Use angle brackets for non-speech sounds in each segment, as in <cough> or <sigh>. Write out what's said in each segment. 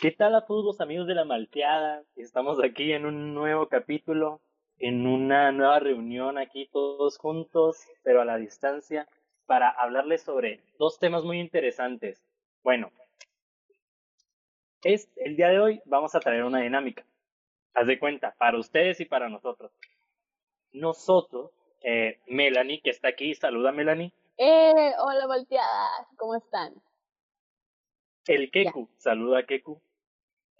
¿Qué tal a todos los amigos de la Malteada? Estamos aquí en un nuevo capítulo, en una nueva reunión aquí todos juntos, pero a la distancia, para hablarles sobre dos temas muy interesantes. Bueno, es, el día de hoy vamos a traer una dinámica. Haz de cuenta, para ustedes y para nosotros. Nosotros, eh, Melanie, que está aquí, saluda Melanie. Eh, hola Malteada, ¿cómo están? El Keku, saluda Keku.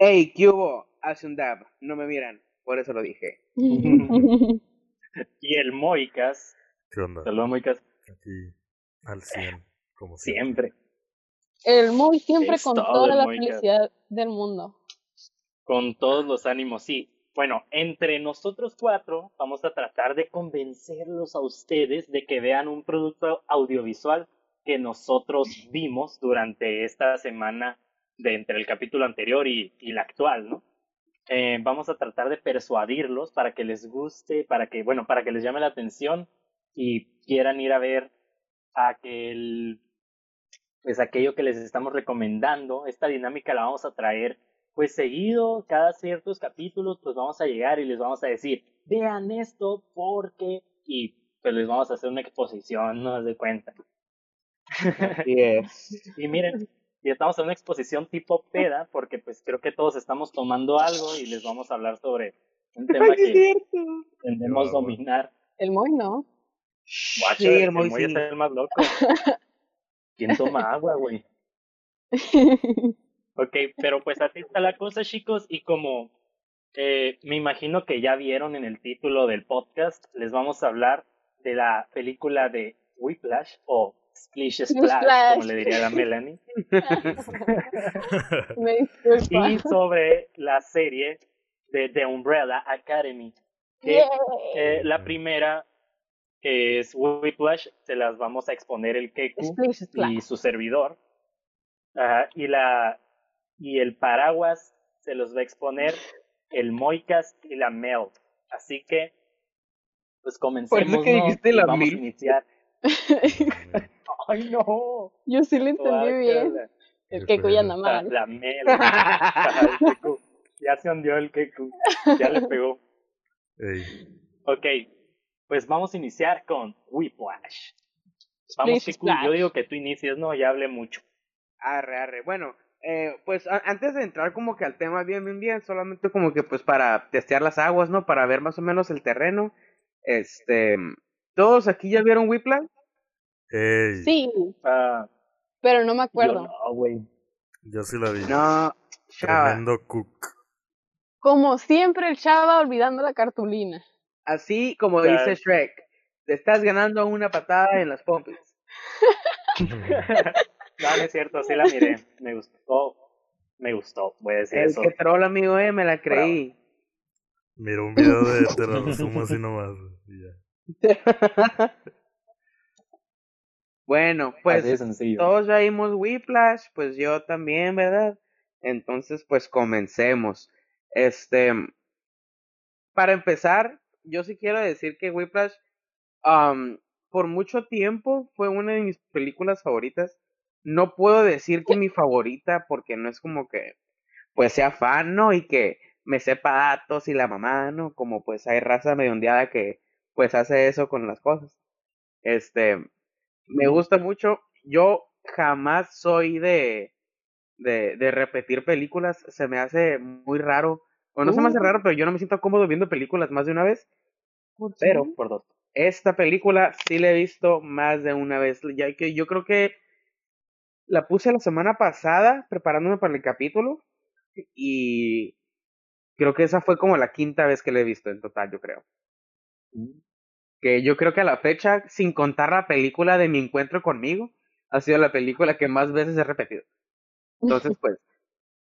Hey, ¿qué hubo? Hace un dab. No me miran. Por eso lo dije. <laughs> y el Moicas. ¿Qué onda? Saludos, Moicas. Aquí al 100, como siempre. El Moy siempre con toda la felicidad del mundo. Con todos los ánimos, sí. Bueno, entre nosotros cuatro vamos a tratar de convencerlos a ustedes de que vean un producto audiovisual que nosotros vimos durante esta semana de entre el capítulo anterior y, y el actual, ¿no? Eh, vamos a tratar de persuadirlos para que les guste, para que, bueno, para que les llame la atención y quieran ir a ver aquel, pues aquello que les estamos recomendando. Esta dinámica la vamos a traer pues seguido, cada ciertos capítulos, pues vamos a llegar y les vamos a decir, vean esto porque, y pues les vamos a hacer una exposición, no se cuenta. <laughs> y miren, y estamos en una exposición tipo <laughs> peda, porque pues creo que todos estamos tomando algo y les vamos a hablar sobre un <laughs> tema que tendemos dominar. El Moy no. sí, el, Moy, es el más loco. <laughs> ¿Quién toma agua, güey? ok, pero pues así está la cosa, chicos, y como eh, me imagino que ya vieron en el título del podcast, les vamos a hablar de la película de Whiplash o Splish Splash, como le diría la Melanie. <laughs> y sobre la serie de The Umbrella Academy. Que, eh, la primera, que es Whiplash, se las vamos a exponer el Keku y su servidor. y, la, y el paraguas se los va a exponer el Moicas y la Mel. Así que, pues comencemos. vamos a iniciar. <laughs> Ay, no. Yo sí lo entendí bien. El Keku ya anda mal. La, mel. ya se hundió el Keku. Ya le pegó. Ok, pues vamos a iniciar con Whiplash. Vamos, Keku, yo digo que tú inicies, no, ya hablé mucho. Arre, arre. Bueno, eh, pues antes de entrar como que al tema bien, bien, bien, solamente como que pues para testear las aguas, ¿no? Para ver más o menos el terreno. Este, ¿todos aquí ya vieron Whiplash? Sí. Pero no me acuerdo. no, güey. Yo sí la vi. No, Tremendo cook. Como siempre, el chava olvidando la cartulina. Así como dice Shrek, te estás ganando una patada en las pompis. <laughs> no, no es cierto, sí la miré. Me gustó. Me gustó, voy a decir el eso. que troll, amigo, eh, me la creí. Mira un video de te lo resumo así nomás. <laughs> Bueno, pues todos ya vimos Whiplash, pues yo también, ¿verdad? Entonces, pues comencemos. Este, para empezar, yo sí quiero decir que Whiplash, um, por mucho tiempo fue una de mis películas favoritas. No puedo decir que mi favorita, porque no es como que, pues sea fan, ¿no? Y que me sepa datos y la mamá, ¿no? Como pues hay raza medio ondeada que, pues hace eso con las cosas. Este, me gusta mucho. Yo jamás soy de, de, de repetir películas. Se me hace muy raro. O no se me hace uh. raro, pero yo no me siento cómodo viendo películas más de una vez. Pero, por dos. Esta película sí la he visto más de una vez. Ya que yo creo que la puse la semana pasada preparándome para el capítulo. Y creo que esa fue como la quinta vez que la he visto en total, yo creo. Mm que yo creo que a la fecha, sin contar la película de mi encuentro conmigo, ha sido la película que más veces he repetido. Entonces, <laughs> pues,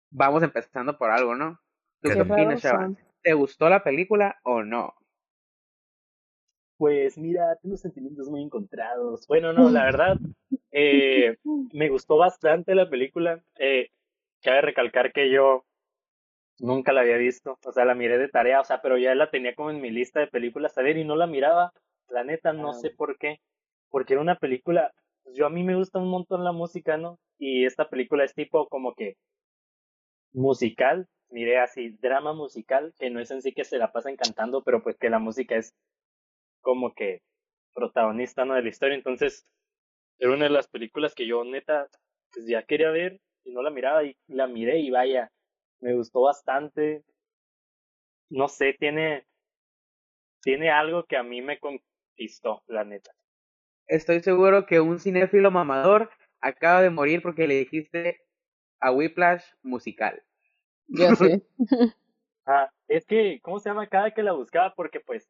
vamos empezando por algo, ¿no? qué opinas, ¿Te gustó la película o no? Pues mira, tengo sentimientos muy encontrados. Bueno, no, la <laughs> verdad, eh, me gustó bastante la película. Eh, cabe recalcar que yo Nunca la había visto, o sea, la miré de tarea, o sea, pero ya la tenía como en mi lista de películas a ver y no la miraba. La neta, no sé por qué, porque era una película, pues yo a mí me gusta un montón la música, ¿no? Y esta película es tipo como que musical, miré así, drama musical, que no es en sí que se la pasan cantando, pero pues que la música es como que protagonista ¿no? de la historia. Entonces, era una de las películas que yo neta, pues ya quería ver y no la miraba y la miré y vaya, me gustó bastante. No sé, tiene, tiene algo que a mí me conquistó, la neta. Estoy seguro que un cinéfilo mamador acaba de morir porque le dijiste a Whiplash musical. Ya sé. <laughs> ah, es que, ¿cómo se llama? Cada que la buscaba, porque pues,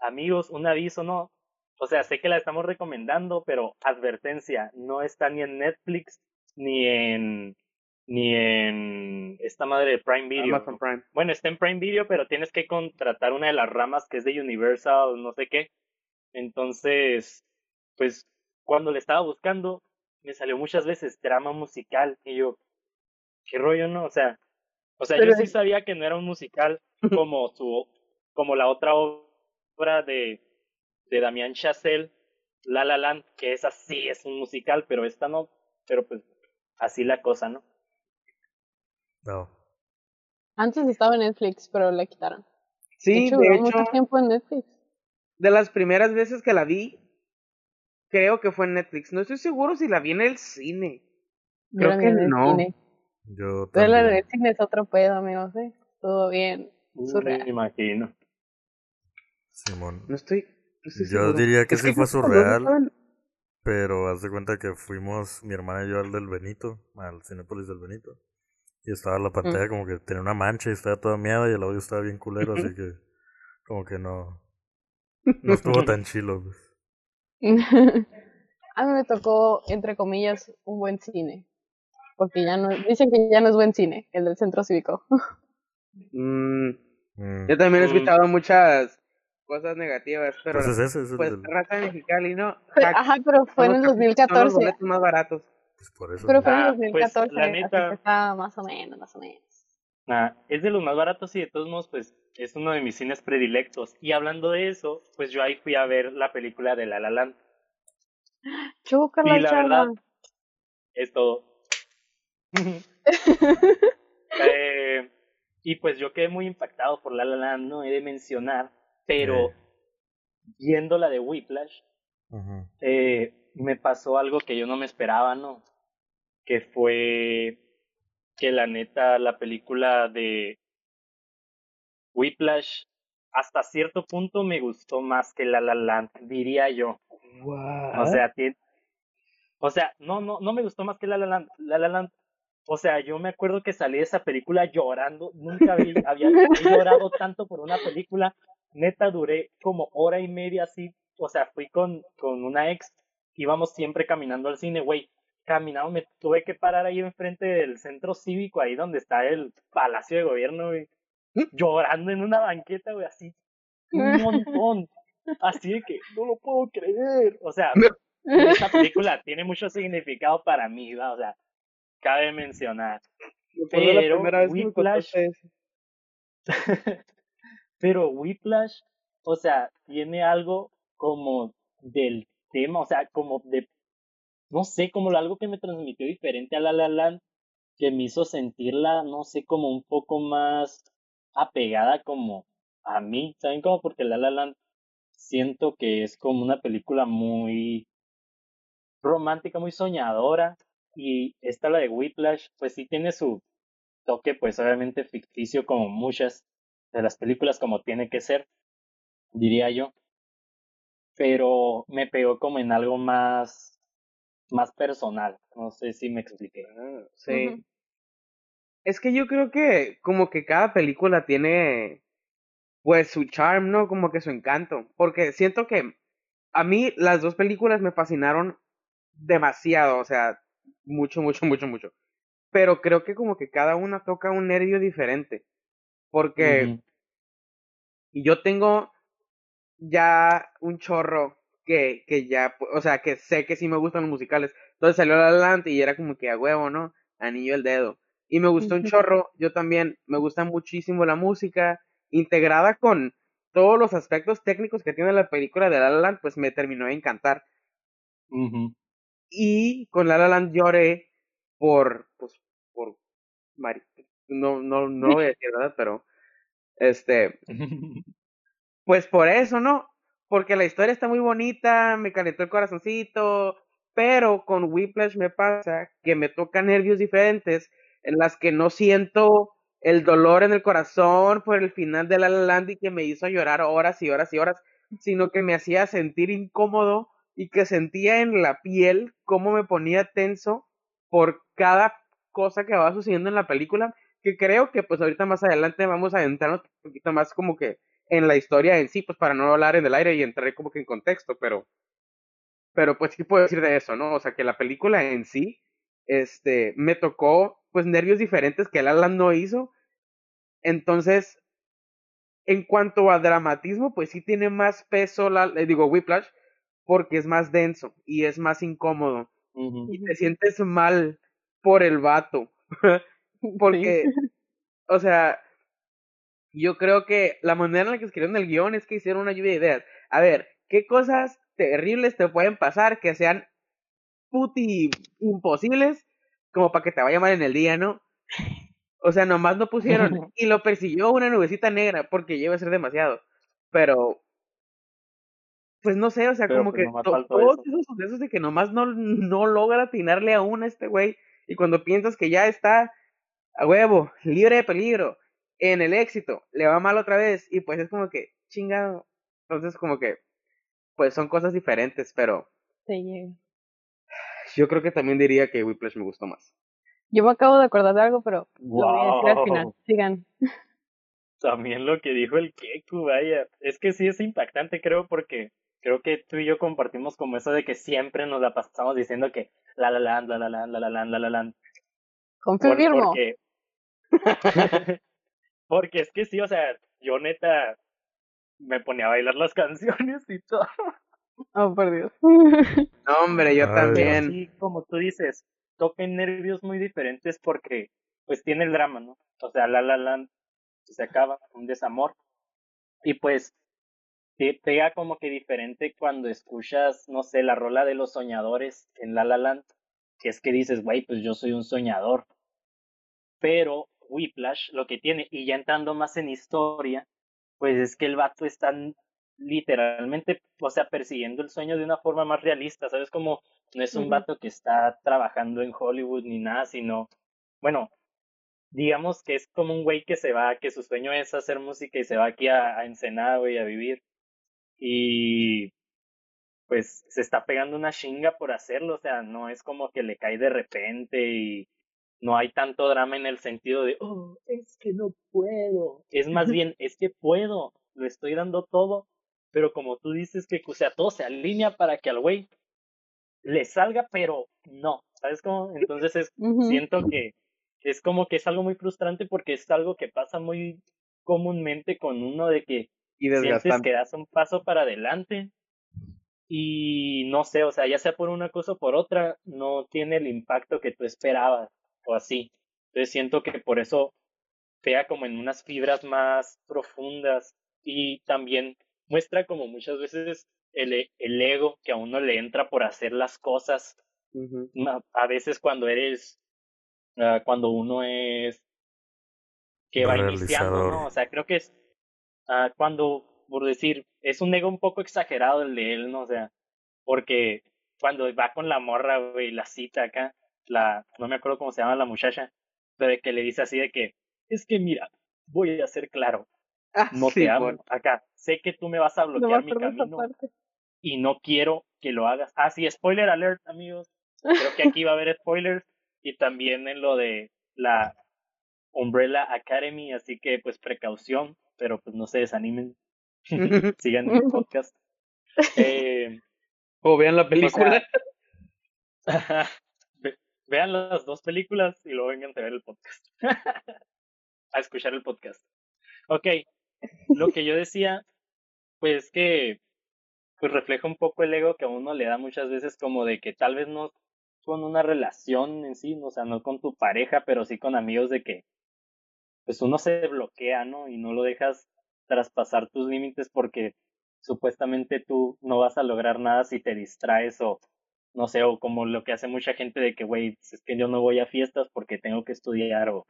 amigos, un aviso, ¿no? O sea, sé que la estamos recomendando, pero advertencia, no está ni en Netflix ni en ni en esta madre de Prime Video. Prime. Bueno, está en Prime Video, pero tienes que contratar una de las ramas que es de Universal, no sé qué. Entonces, pues cuando le estaba buscando, me salió muchas veces drama musical y yo, qué rollo, ¿no? O sea, o sea, yo sí sabía que no era un musical <laughs> como su como la otra obra de de Damián Chazelle, La La Land, que esa sí es un musical, pero esta no, pero pues así la cosa, ¿no? No. Antes estaba en Netflix, pero la quitaron. Sí, de hecho, mucho tiempo en Netflix. De las primeras veces que la vi, creo que fue en Netflix. No estoy seguro si la vi en el cine. Creo que no. Cine. Yo también. Pero el cine es otro pedo, amigos, ¿eh? Todo bien. Surreal. Me imagino. Simón. No estoy, yo diría que sí fue surreal. Pero haz de cuenta que fuimos, mi hermana y yo, al del Benito, al Cinepolis del Benito. Y estaba la pantalla mm. como que tenía una mancha y estaba toda miada y el audio estaba bien culero, así que como que no, no <laughs> estuvo tan chilo. Pues. A mí me tocó, entre comillas, un buen cine. Porque ya no, dicen que ya no es buen cine, el del centro cívico. Mm. Mm. Yo también he escuchado muchas cosas negativas, pero pues, es ese, pues raza mexicali, ¿no? Ajá, pero fue en el 2014. Son los boletos más baratos. Pues por eso. Pero fue en el 2014, ah, pues, la neta, está más o menos, más o menos. Ah, es de los más baratos y de todos modos, pues es uno de mis cines predilectos. Y hablando de eso, pues yo ahí fui a ver la película de La La Land. Chúcala, y la verdad, es todo. <laughs> eh, y pues yo quedé muy impactado por La La Land, no he de mencionar pero viendo la de Whiplash, eh, me pasó algo que yo no me esperaba, ¿no? Que fue que la neta, la película de Whiplash hasta cierto punto me gustó más que La La Land, diría yo. O sea, o sea, no, no, no me gustó más que La La Land. La La Land, o sea, yo me acuerdo que salí de esa película llorando. Nunca <laughs> había, había llorado tanto por una película neta duré como hora y media así, o sea, fui con, con una ex, íbamos siempre caminando al cine, güey, caminando, me tuve que parar ahí enfrente del centro cívico, ahí donde está el Palacio de Gobierno, güey, ¿Mm? llorando en una banqueta, güey, así, un <laughs> montón, así de que no lo puedo creer, o sea, esta película tiene mucho significado para mí, o sea, cabe mencionar. Pero Whiplash, <laughs> Pero Whiplash, o sea, tiene algo como del tema, o sea, como de, no sé, como algo que me transmitió diferente a La La Land, que me hizo sentirla, no sé, como un poco más apegada como a mí, ¿saben cómo? Porque La La Land siento que es como una película muy romántica, muy soñadora, y esta la de Whiplash, pues sí tiene su toque, pues obviamente ficticio como muchas, de las películas como tiene que ser, diría yo. Pero me pegó como en algo más, más personal. No sé si me expliqué. Ah, sí. Es que yo creo que como que cada película tiene pues su charm, ¿no? Como que su encanto. Porque siento que a mí las dos películas me fascinaron demasiado, o sea, mucho, mucho, mucho, mucho. Pero creo que como que cada una toca un nervio diferente. Porque yo tengo ya un chorro que, que ya, o sea, que sé que sí me gustan los musicales. Entonces salió adelante y era como que a huevo, ¿no? Anillo el dedo. Y me gustó un chorro, yo también, me gusta muchísimo la música, integrada con todos los aspectos técnicos que tiene la película de La La Land, pues me terminó de encantar. Y con La La Land lloré por, pues, por Mari, no, no, no lo voy a decir, ¿verdad? Pero, este, <laughs> pues por eso, ¿no? Porque la historia está muy bonita, me calentó el corazoncito, pero con Whiplash me pasa que me toca nervios diferentes en las que no siento el dolor en el corazón por el final de La La Land y que me hizo llorar horas y horas y horas, sino que me hacía sentir incómodo y que sentía en la piel cómo me ponía tenso por cada cosa que va sucediendo en la película, que creo que pues ahorita más adelante vamos a adentrarnos un poquito más como que en la historia en sí, pues para no hablar en el aire y entrar como que en contexto, pero pero pues sí puedo decir de eso, ¿no? O sea, que la película en sí este me tocó pues nervios diferentes que el Alan no hizo. Entonces, en cuanto a dramatismo, pues sí tiene más peso, la, le digo, Whiplash, porque es más denso y es más incómodo. Y te sientes mal por el vato. <laughs> porque, o sea, yo creo que la manera en la que escribieron el guion es que hicieron una lluvia de ideas. A ver, ¿qué cosas terribles te pueden pasar que sean puti imposibles como para que te vaya mal en el día, ¿no? O sea, nomás no pusieron. <laughs> Y lo persiguió una nubecita negra porque lleva a ser demasiado. Pero. Pues no sé, o sea, como pues, que todos esos sucesos de que nomás no, no logra atinarle aún a este güey. Y cuando piensas que ya está a huevo, libre de peligro, en el éxito, le va mal otra vez. Y pues es como que, chingado. Entonces, como que, pues son cosas diferentes, pero. Sí, yo creo que también diría que Whiplash me gustó más. Yo me acabo de acordar de algo, pero lo voy a decir al final. Sigan. También lo que dijo el Keku, vaya. Es que sí es impactante, creo, porque creo que tú y yo compartimos como eso de que siempre nos la pasamos diciendo que la la la la la la la la la la la la Confirmo. porque, porque es que sí, o sea, yo neta me ponía a bailar las <laughs> canciones y todo. Oh, por Dios. <laughs> No, hombre, yo también. Sí, como tú dices, toquen nervios muy diferentes porque, pues, tiene el drama, ¿no? O sea, La La Land se acaba, un desamor. Y pues, te pega como que diferente cuando escuchas, no sé, la rola de los soñadores en La La Land, que es que dices, güey, pues yo soy un soñador. Pero Whiplash lo que tiene, y ya entrando más en historia, pues es que el vato es tan literalmente, o sea, persiguiendo el sueño de una forma más realista, ¿sabes? Como no es un vato que está trabajando en Hollywood ni nada, sino, bueno, digamos que es como un güey que se va, que su sueño es hacer música y se va aquí a, a Ensenada, güey, a vivir. Y pues se está pegando una chinga por hacerlo, o sea, no es como que le cae de repente y no hay tanto drama en el sentido de, oh, es que no puedo. Es más bien, es que puedo, lo estoy dando todo pero como tú dices que, o sea, todo se alinea para que al güey le salga, pero no, ¿sabes cómo? Entonces es, siento que es como que es algo muy frustrante porque es algo que pasa muy comúnmente con uno de que y sientes que das un paso para adelante y no sé, o sea, ya sea por una cosa o por otra, no tiene el impacto que tú esperabas o así. Entonces siento que por eso pega como en unas fibras más profundas y también muestra como muchas veces el, e, el ego que a uno le entra por hacer las cosas. A veces cuando eres, uh, cuando uno es que va iniciando, ¿no? O sea, creo que es uh, cuando, por decir, es un ego un poco exagerado el de él, ¿no? O sea, porque cuando va con la morra, güey, la cita acá, la, no me acuerdo cómo se llama la muchacha, pero que le dice así de que, es que mira, voy a ser claro, Ah, no te amo. Acá, sé que tú me vas a bloquear mi camino y no quiero que lo hagas. Ah, sí, spoiler alert, amigos. Creo que aquí va a haber spoilers y también en lo de la Umbrella Academy, así que pues precaución, pero pues no se desanimen. <laughs> Sigan el podcast. <laughs> Eh, o vean la película. <laughs> vean las dos películas y luego vengan a ver el podcast. <laughs> a escuchar el podcast. Ok, lo que yo decía, pues que pues refleja un poco el ego que a uno le da muchas veces como de que tal vez no con una relación en sí, o sea, no con tu pareja, pero sí con amigos de que pues uno se bloquea, ¿no? Y no lo dejas traspasar tus límites porque supuestamente tú no vas a lograr nada si te distraes o no sé, o como lo que hace mucha gente de que, güey, es que yo no voy a fiestas porque tengo que estudiar o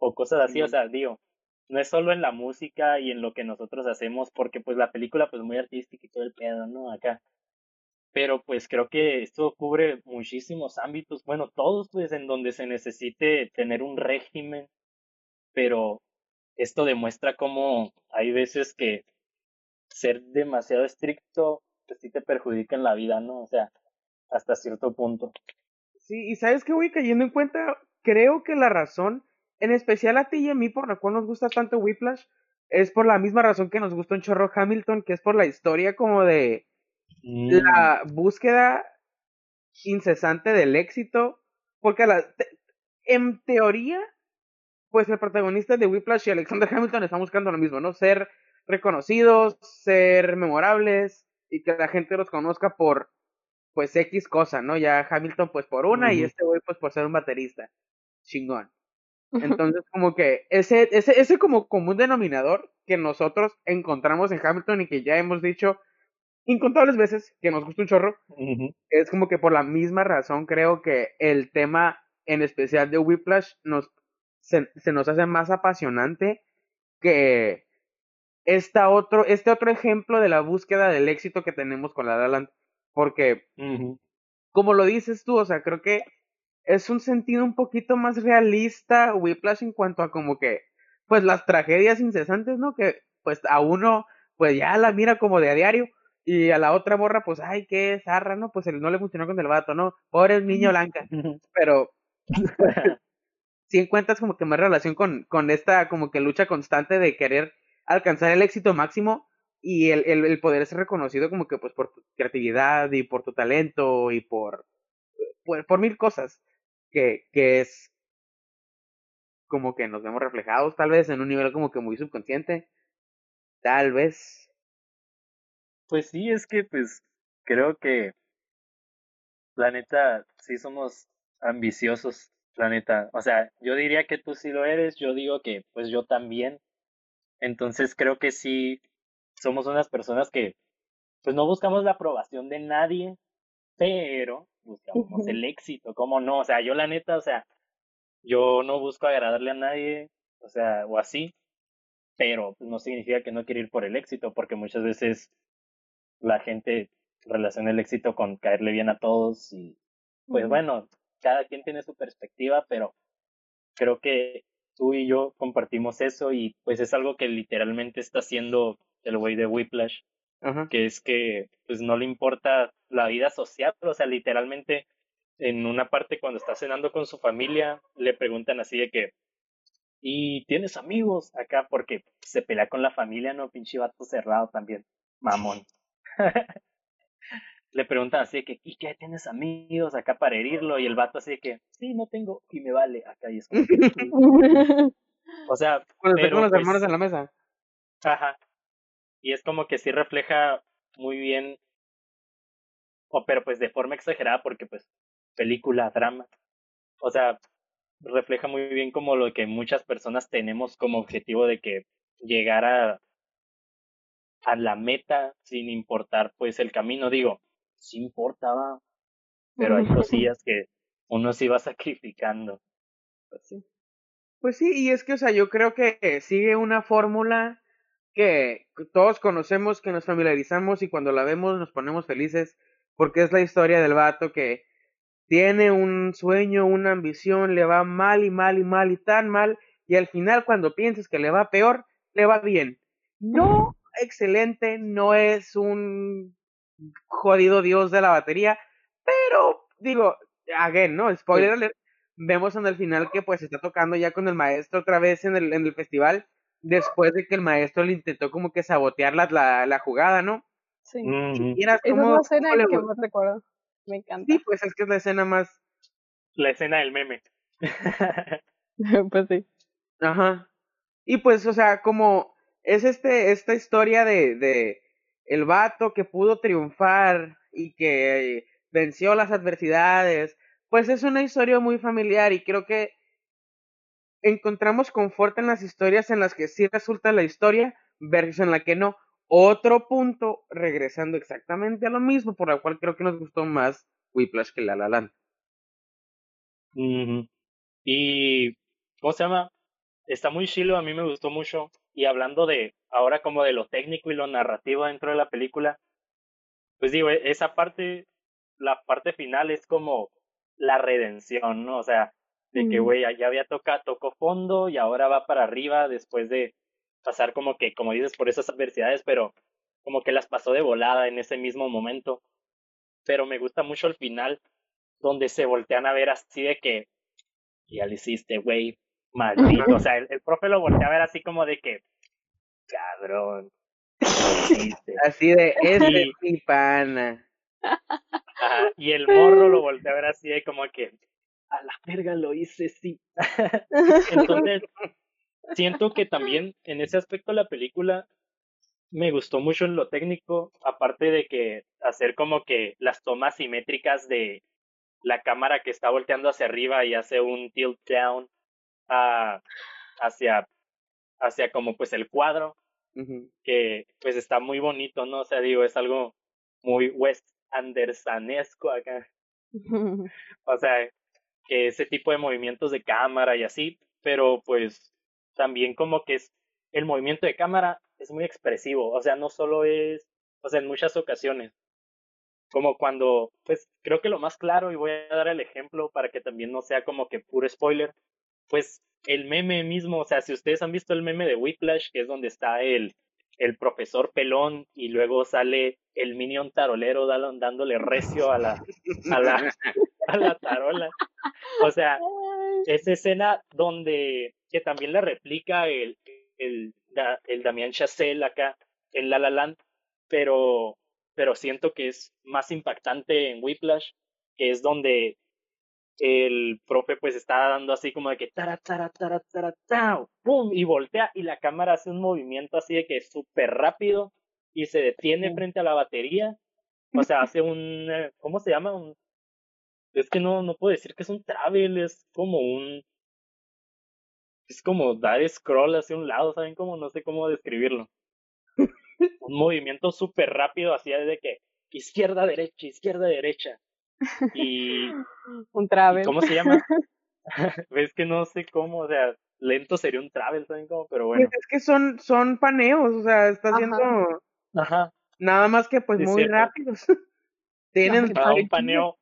o cosas así, o sea, digo, no es solo en la música y en lo que nosotros hacemos, porque pues la película pues muy artística y todo el pedo, ¿no? Acá. Pero pues creo que esto cubre muchísimos ámbitos, bueno, todos pues en donde se necesite tener un régimen, pero esto demuestra cómo hay veces que ser demasiado estricto pues sí te perjudica en la vida, ¿no? O sea, hasta cierto punto. Sí, y sabes que voy cayendo en cuenta, creo que la razón en especial a ti y a mí, por la cual nos gusta tanto Whiplash, es por la misma razón que nos gusta un chorro Hamilton, que es por la historia como de la mm. búsqueda incesante del éxito, porque la, en teoría, pues el protagonista de Whiplash y Alexander <laughs> Hamilton están buscando lo mismo, ¿no? Ser reconocidos, ser memorables y que la gente los conozca por, pues, X cosa, ¿no? Ya Hamilton, pues, por una y este güey, pues, por ser un baterista. Chingón. Entonces, como que ese, ese, ese como común denominador que nosotros encontramos en Hamilton y que ya hemos dicho incontables veces que nos gusta un chorro, es como que por la misma razón creo que el tema en especial de Whiplash nos, se, nos hace más apasionante que esta otro, este otro ejemplo de la búsqueda del éxito que tenemos con la La Land. Porque, como lo dices tú, o sea, creo que es un sentido un poquito más realista Whiplash en cuanto a como que, pues las tragedias incesantes, ¿no? Que pues a uno, pues ya la mira como de a diario. Y a la otra borra, pues, ay, qué zarra, ¿no? Pues no le funcionó con el vato, ¿no? Pobre niño blanca. Pero <laughs> si encuentras como que más relación con, con esta como que lucha constante de querer alcanzar el éxito máximo y el, el, poder ser reconocido como que pues por tu creatividad y por tu talento y por, por, por mil cosas que, que es como que nos vemos reflejados, tal vez en un nivel como que muy subconsciente, tal vez. Pues sí, es que pues creo que la neta sí somos ambiciosos, la neta. O sea, yo diría que tú sí lo eres, yo digo que pues yo también. Entonces creo que sí somos unas personas que pues no buscamos la aprobación de nadie, pero buscamos el éxito, ¿cómo no? O sea, yo la neta, o sea, yo no busco agradarle a nadie, o sea, o así, pero no significa que no quiero ir por el éxito, porque muchas veces la gente relaciona el éxito con caerle bien a todos y pues bueno, cada quien tiene su perspectiva, pero creo que tú y yo compartimos eso y pues es algo que literalmente está haciendo el güey de Whiplash que es que pues no le importa la vida social, o sea, literalmente en una parte cuando está cenando con su familia le preguntan así de que ¿y tienes amigos acá? Porque se pelea con la familia, no, pinche vato cerrado también, mamón. <laughs> le preguntan así de que ¿y qué tienes amigos acá para herirlo? Y el vato así de que sí, no tengo y me vale acá y es como <laughs> o sea, cuando pero, los hermanos pues en la mesa. Ajá, y es como que sí refleja muy bien, o pero pues de forma exagerada porque pues película, drama, o sea, refleja muy bien como lo que muchas personas tenemos como objetivo de que llegar a, a la meta sin importar pues el camino, digo, sí importaba, pero hay <laughs> cosillas que uno sí va sacrificando. Pues sí. Pues sí, y es que, o sea, yo creo que sigue una fórmula que todos conocemos, que nos familiarizamos y cuando la vemos nos ponemos felices porque es la historia del vato que tiene un sueño, una ambición, le va mal y mal y mal y tan mal y al final cuando piensas que le va peor, le va bien. No excelente, no es un jodido dios de la batería, pero digo, again, ¿no? Spoiler alert, vemos en el final que pues está tocando ya con el maestro otra vez en el, en el festival después de que el maestro le intentó como que sabotear la, la, la jugada, ¿no? Sí. Esa es la escena que más recuerdo. Me encanta. Sí, pues es que es la escena más... La escena del meme. <laughs> <laughs> pues sí. Ajá. Y pues, o sea, como es este, esta historia de, de el vato que pudo triunfar y que venció las adversidades, pues es una historia muy familiar y creo que encontramos confort en las historias en las que sí resulta la historia versus en la que no. Otro punto, regresando exactamente a lo mismo, por lo cual creo que nos gustó más Whiplash que La La. Y, ¿cómo se llama? está muy chilo, a mí me gustó mucho. Y hablando de ahora como de lo técnico y lo narrativo dentro de la película, pues digo, e, esa parte, la parte final es como la redención, ¿no? O sea, de que, güey, ya había tocado, tocó fondo y ahora va para arriba después de pasar como que, como dices, por esas adversidades, pero como que las pasó de volada en ese mismo momento. Pero me gusta mucho el final, donde se voltean a ver así de que, ya lo hiciste, güey, maldito. O sea, el, el, profe lo voltea a ver así como de que, cabrón. <laughs> Así de, ese es mi pana. y el morro lo voltea a ver así de como que, a la verga lo hice, sí. <laughs> Entonces, siento que también en ese aspecto la película me gustó mucho en lo técnico, aparte de que hacer como que las tomas simétricas de la cámara que está volteando hacia arriba y hace un tilt down uh, hacia, hacia como pues el cuadro, que pues está muy bonito, ¿no? O sea, digo, es algo muy West Andersonesco acá. <laughs> o sea, ese tipo de movimientos de cámara y así, pero pues también como que es el movimiento de cámara es muy expresivo, o sea, no solo es, o sea, en muchas ocasiones, como cuando, pues creo que lo más claro, y voy a dar el ejemplo para que también no sea como que puro spoiler, pues el meme mismo, o sea, si ustedes han visto el meme de Whiplash, que es donde está el, el profesor pelón y luego sale el minion tarolero dándole recio a la, a la, a la tarola. O sea, esa escena donde, que también la replica el, el, el Damián Chazelle acá en La La Land, pero, pero siento que es más impactante en Whiplash, que es donde el profe pues está dando así como de que tara, tara, tara, tara, tara, pum, y voltea y la cámara hace un movimiento así de que es súper rápido y se detiene frente a la batería. O sea, hace un, eh, ¿cómo se llama? Un, es que no, no puedo decir que es un travel, es como un, es como dar scroll hacia un lado, ¿saben cómo? No sé cómo describirlo. <laughs> un movimiento súper rápido así de que izquierda, derecha, izquierda, derecha. Y. <laughs> un travel. ¿Cómo se llama? <laughs> <laughs> Ves que no sé cómo, o sea, lento sería un travel, ¿saben cómo? Pero bueno. Pues es que son, son paneos, o sea, está haciendo. Ajá. Nada más que pues muy rápidos. Tienen un paneo,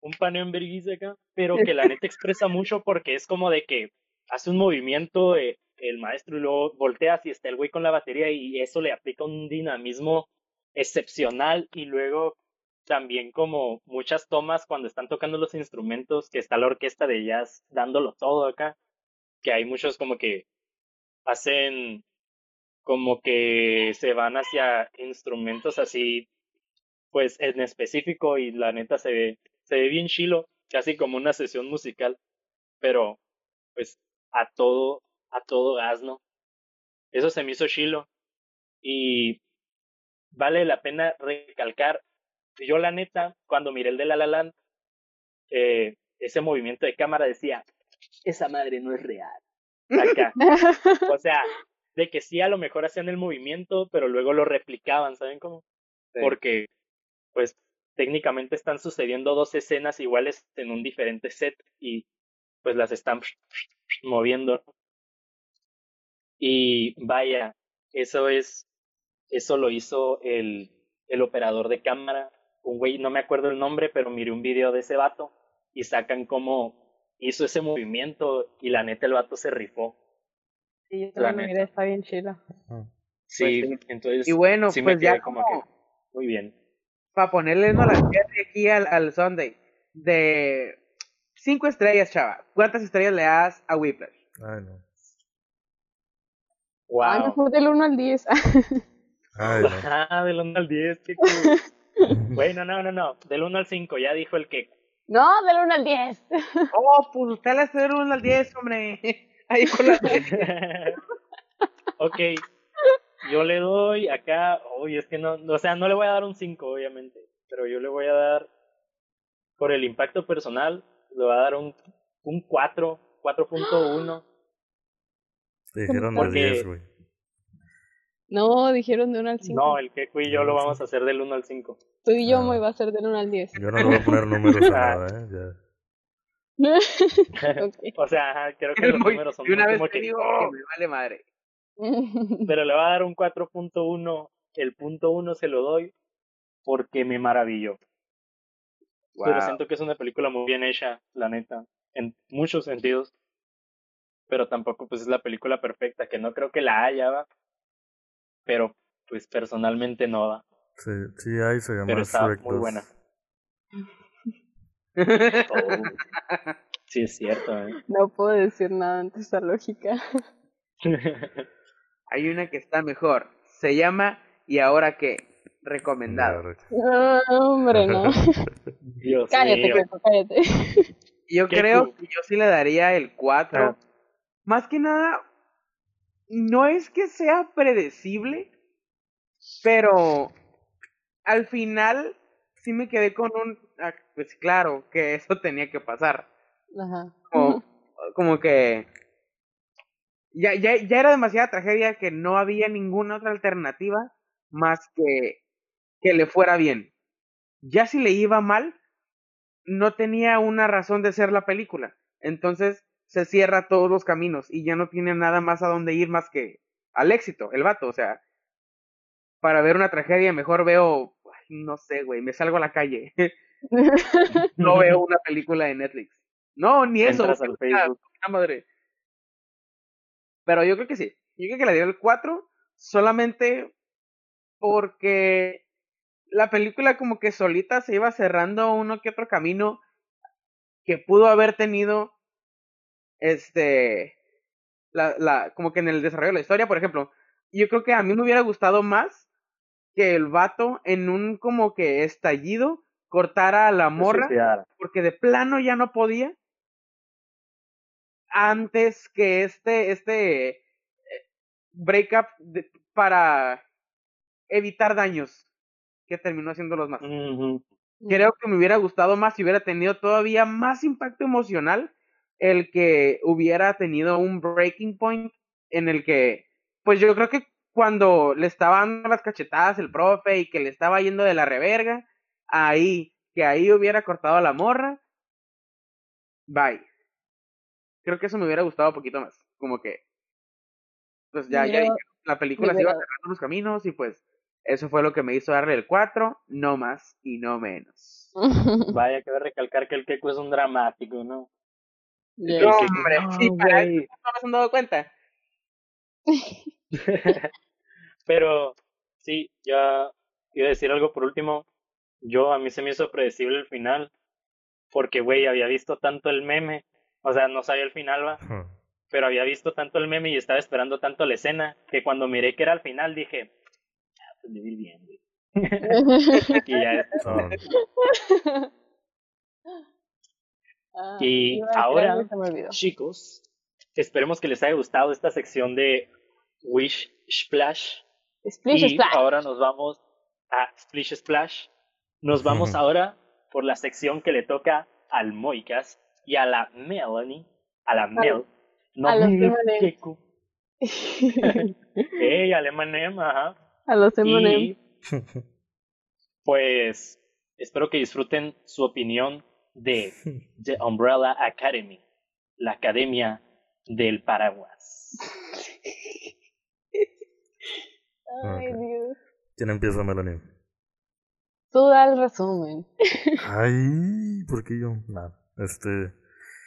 un paneo en vergüenza acá, pero que la neta expresa mucho porque es como de que hace un movimiento eh, el maestro y luego voltea y está el güey con la batería y eso le aplica un dinamismo excepcional y luego también como muchas tomas cuando están tocando los instrumentos, que está la orquesta de jazz dándolo todo acá, que hay muchos como que hacen como que se van hacia instrumentos así, pues en específico y la neta se ve, se ve bien chilo, casi como una sesión musical, pero pues a todo, a todo gas, ¿no? Eso se me hizo chilo y vale la pena recalcar yo la neta, cuando miré el de La La Land, eh, ese movimiento de cámara decía, esa madre no es real. Acá. o sea, de que sí a lo mejor hacían el movimiento, pero luego lo replicaban, ¿saben cómo? Porque, pues, técnicamente están sucediendo dos escenas iguales en un diferente set y pues las están <sniffs> moviendo. Y vaya, eso es, eso lo hizo el, el operador de cámara un güey, no me acuerdo el nombre, pero miré un video de ese vato y sacan cómo hizo ese movimiento y la neta el vato se rifó. Sí, yo también miré, está bien chila. Sí, pues entonces. Y bueno, pues ya como, que, muy bien. Para ponerle no la aquí al, al Sunday, de cinco estrellas, chava, ¿cuántas estrellas le das a Whiplash? Ay, no. Wow. Ah, mejor del 1 al 10. <laughs> Ay, no. Ah, del 1 al 10, qué cool. <laughs> <laughs> Bueno, no, no, no. Del 1 al 5, ya dijo el que. No, del 1 al 10. <laughs> Oh, pues usted le hace del 1 al 10, hombre. <laughs> Ahí con la. ok. Yo le doy acá. Uy, es que no. O sea, no le voy a dar un 5, obviamente. Pero yo le voy a dar. Por el impacto personal, le voy a dar un, un 4, 4.1. Dijeron al 10, güey. No, dijeron de 1 al 5. No, el que y yo lo vamos a hacer del 1 al 5. Tú y yo me iba a hacer del 1 al 10. Yo no le voy a poner números a nada, ¿eh? Ya. <laughs> O sea, creo que <laughs> los números son y una vez como que, digo, oh, me vale madre. <laughs> Pero le va a dar un 4.1. El punto 1 se lo doy porque me maravilló. Pero siento que es una película muy bien hecha, la neta, en muchos sentidos. Pero tampoco pues es la película perfecta, que no creo que la haya, ¿va? Pero pues personalmente no va. Sí, sí hay, se llama Pero está muy buena. Oh, <laughs> sí, es cierto. ¿eh? No puedo decir nada ante esa lógica. <laughs> Hay una que está mejor. Se llama ¿Y ahora qué? Recomendado. No, hombre, no. <laughs> Dios cállate, mío. cállate. Yo creo que yo sí le daría el 4. Ah. Más que nada, no es que sea predecible, pero al final sí me quedé con un, ah, pues claro, que eso tenía que pasar. Ajá. Como, <laughs> como que ya, ya, ya era demasiada tragedia que no había ninguna otra alternativa más que que le fuera bien. Ya si le iba mal, no tenía una razón de ser la película. Entonces se cierra todos los caminos y ya no tiene nada más a dónde ir más que al éxito, el vato. O sea, para ver una tragedia mejor veo, no sé, güey, me salgo a la calle. <laughs> no veo una película de Netflix. No, ni eso. madre. Pero yo creo que sí. Yo creo que le dio el 4 solamente porque la película como que solita se iba cerrando uno que otro camino que pudo haber tenido este la, la como que en el desarrollo de la historia, por ejemplo, yo creo que a mí me hubiera gustado más que el vato en un como que estallido cortara a la morra porque de plano ya no podía. Antes que este, este eh, breakup para evitar daños que terminó haciendo los más. Creo que me hubiera gustado más si hubiera tenido todavía más impacto emocional el que hubiera tenido un breaking point en el que, pues yo creo que cuando le estaban dando las cachetadas el profe y que le estaba yendo de la reverga, ahí, que ahí hubiera cortado a la morra, bye creo que eso me hubiera gustado un poquito más. Como que, pues ya, ya la película se iba cerrando los caminos y pues eso fue lo que me hizo darle el 4, no más y no menos. <laughs> Vaya, que a recalcar que el Keku es un dramático, ¿no? No, hombre, sí, para eso no se han dado cuenta. <laughs> Pero, sí, ya iba a decir algo por último. Yo, a mí se me hizo predecible el final, porque, güey, había visto tanto el meme o sea, no sabía el final, va. Pero había visto tanto el meme y estaba esperando tanto la escena que cuando miré que era el final dije, ah, pues vivir bien, güey. <laughs> y ya <laughs> ah, y ahora, chicos, esperemos que les haya gustado esta sección de Wish Splash. Splish y ahora nos vamos a Splish Splash. Nos vamos ahora por la sección que le toca al Moicas, y a la Melanie, a la Mel, no a los Keku. <laughs> Ey, al M&M, ajá. A los M&M. <laughs> Pues espero que disfruten su opinión de The Umbrella Academy, la academia del paraguas. <laughs> Ay, Dios. ¿Quién empieza, Melanie? Tú da el resumen. <laughs> Ay, ¿por qué yo? Nada. Este.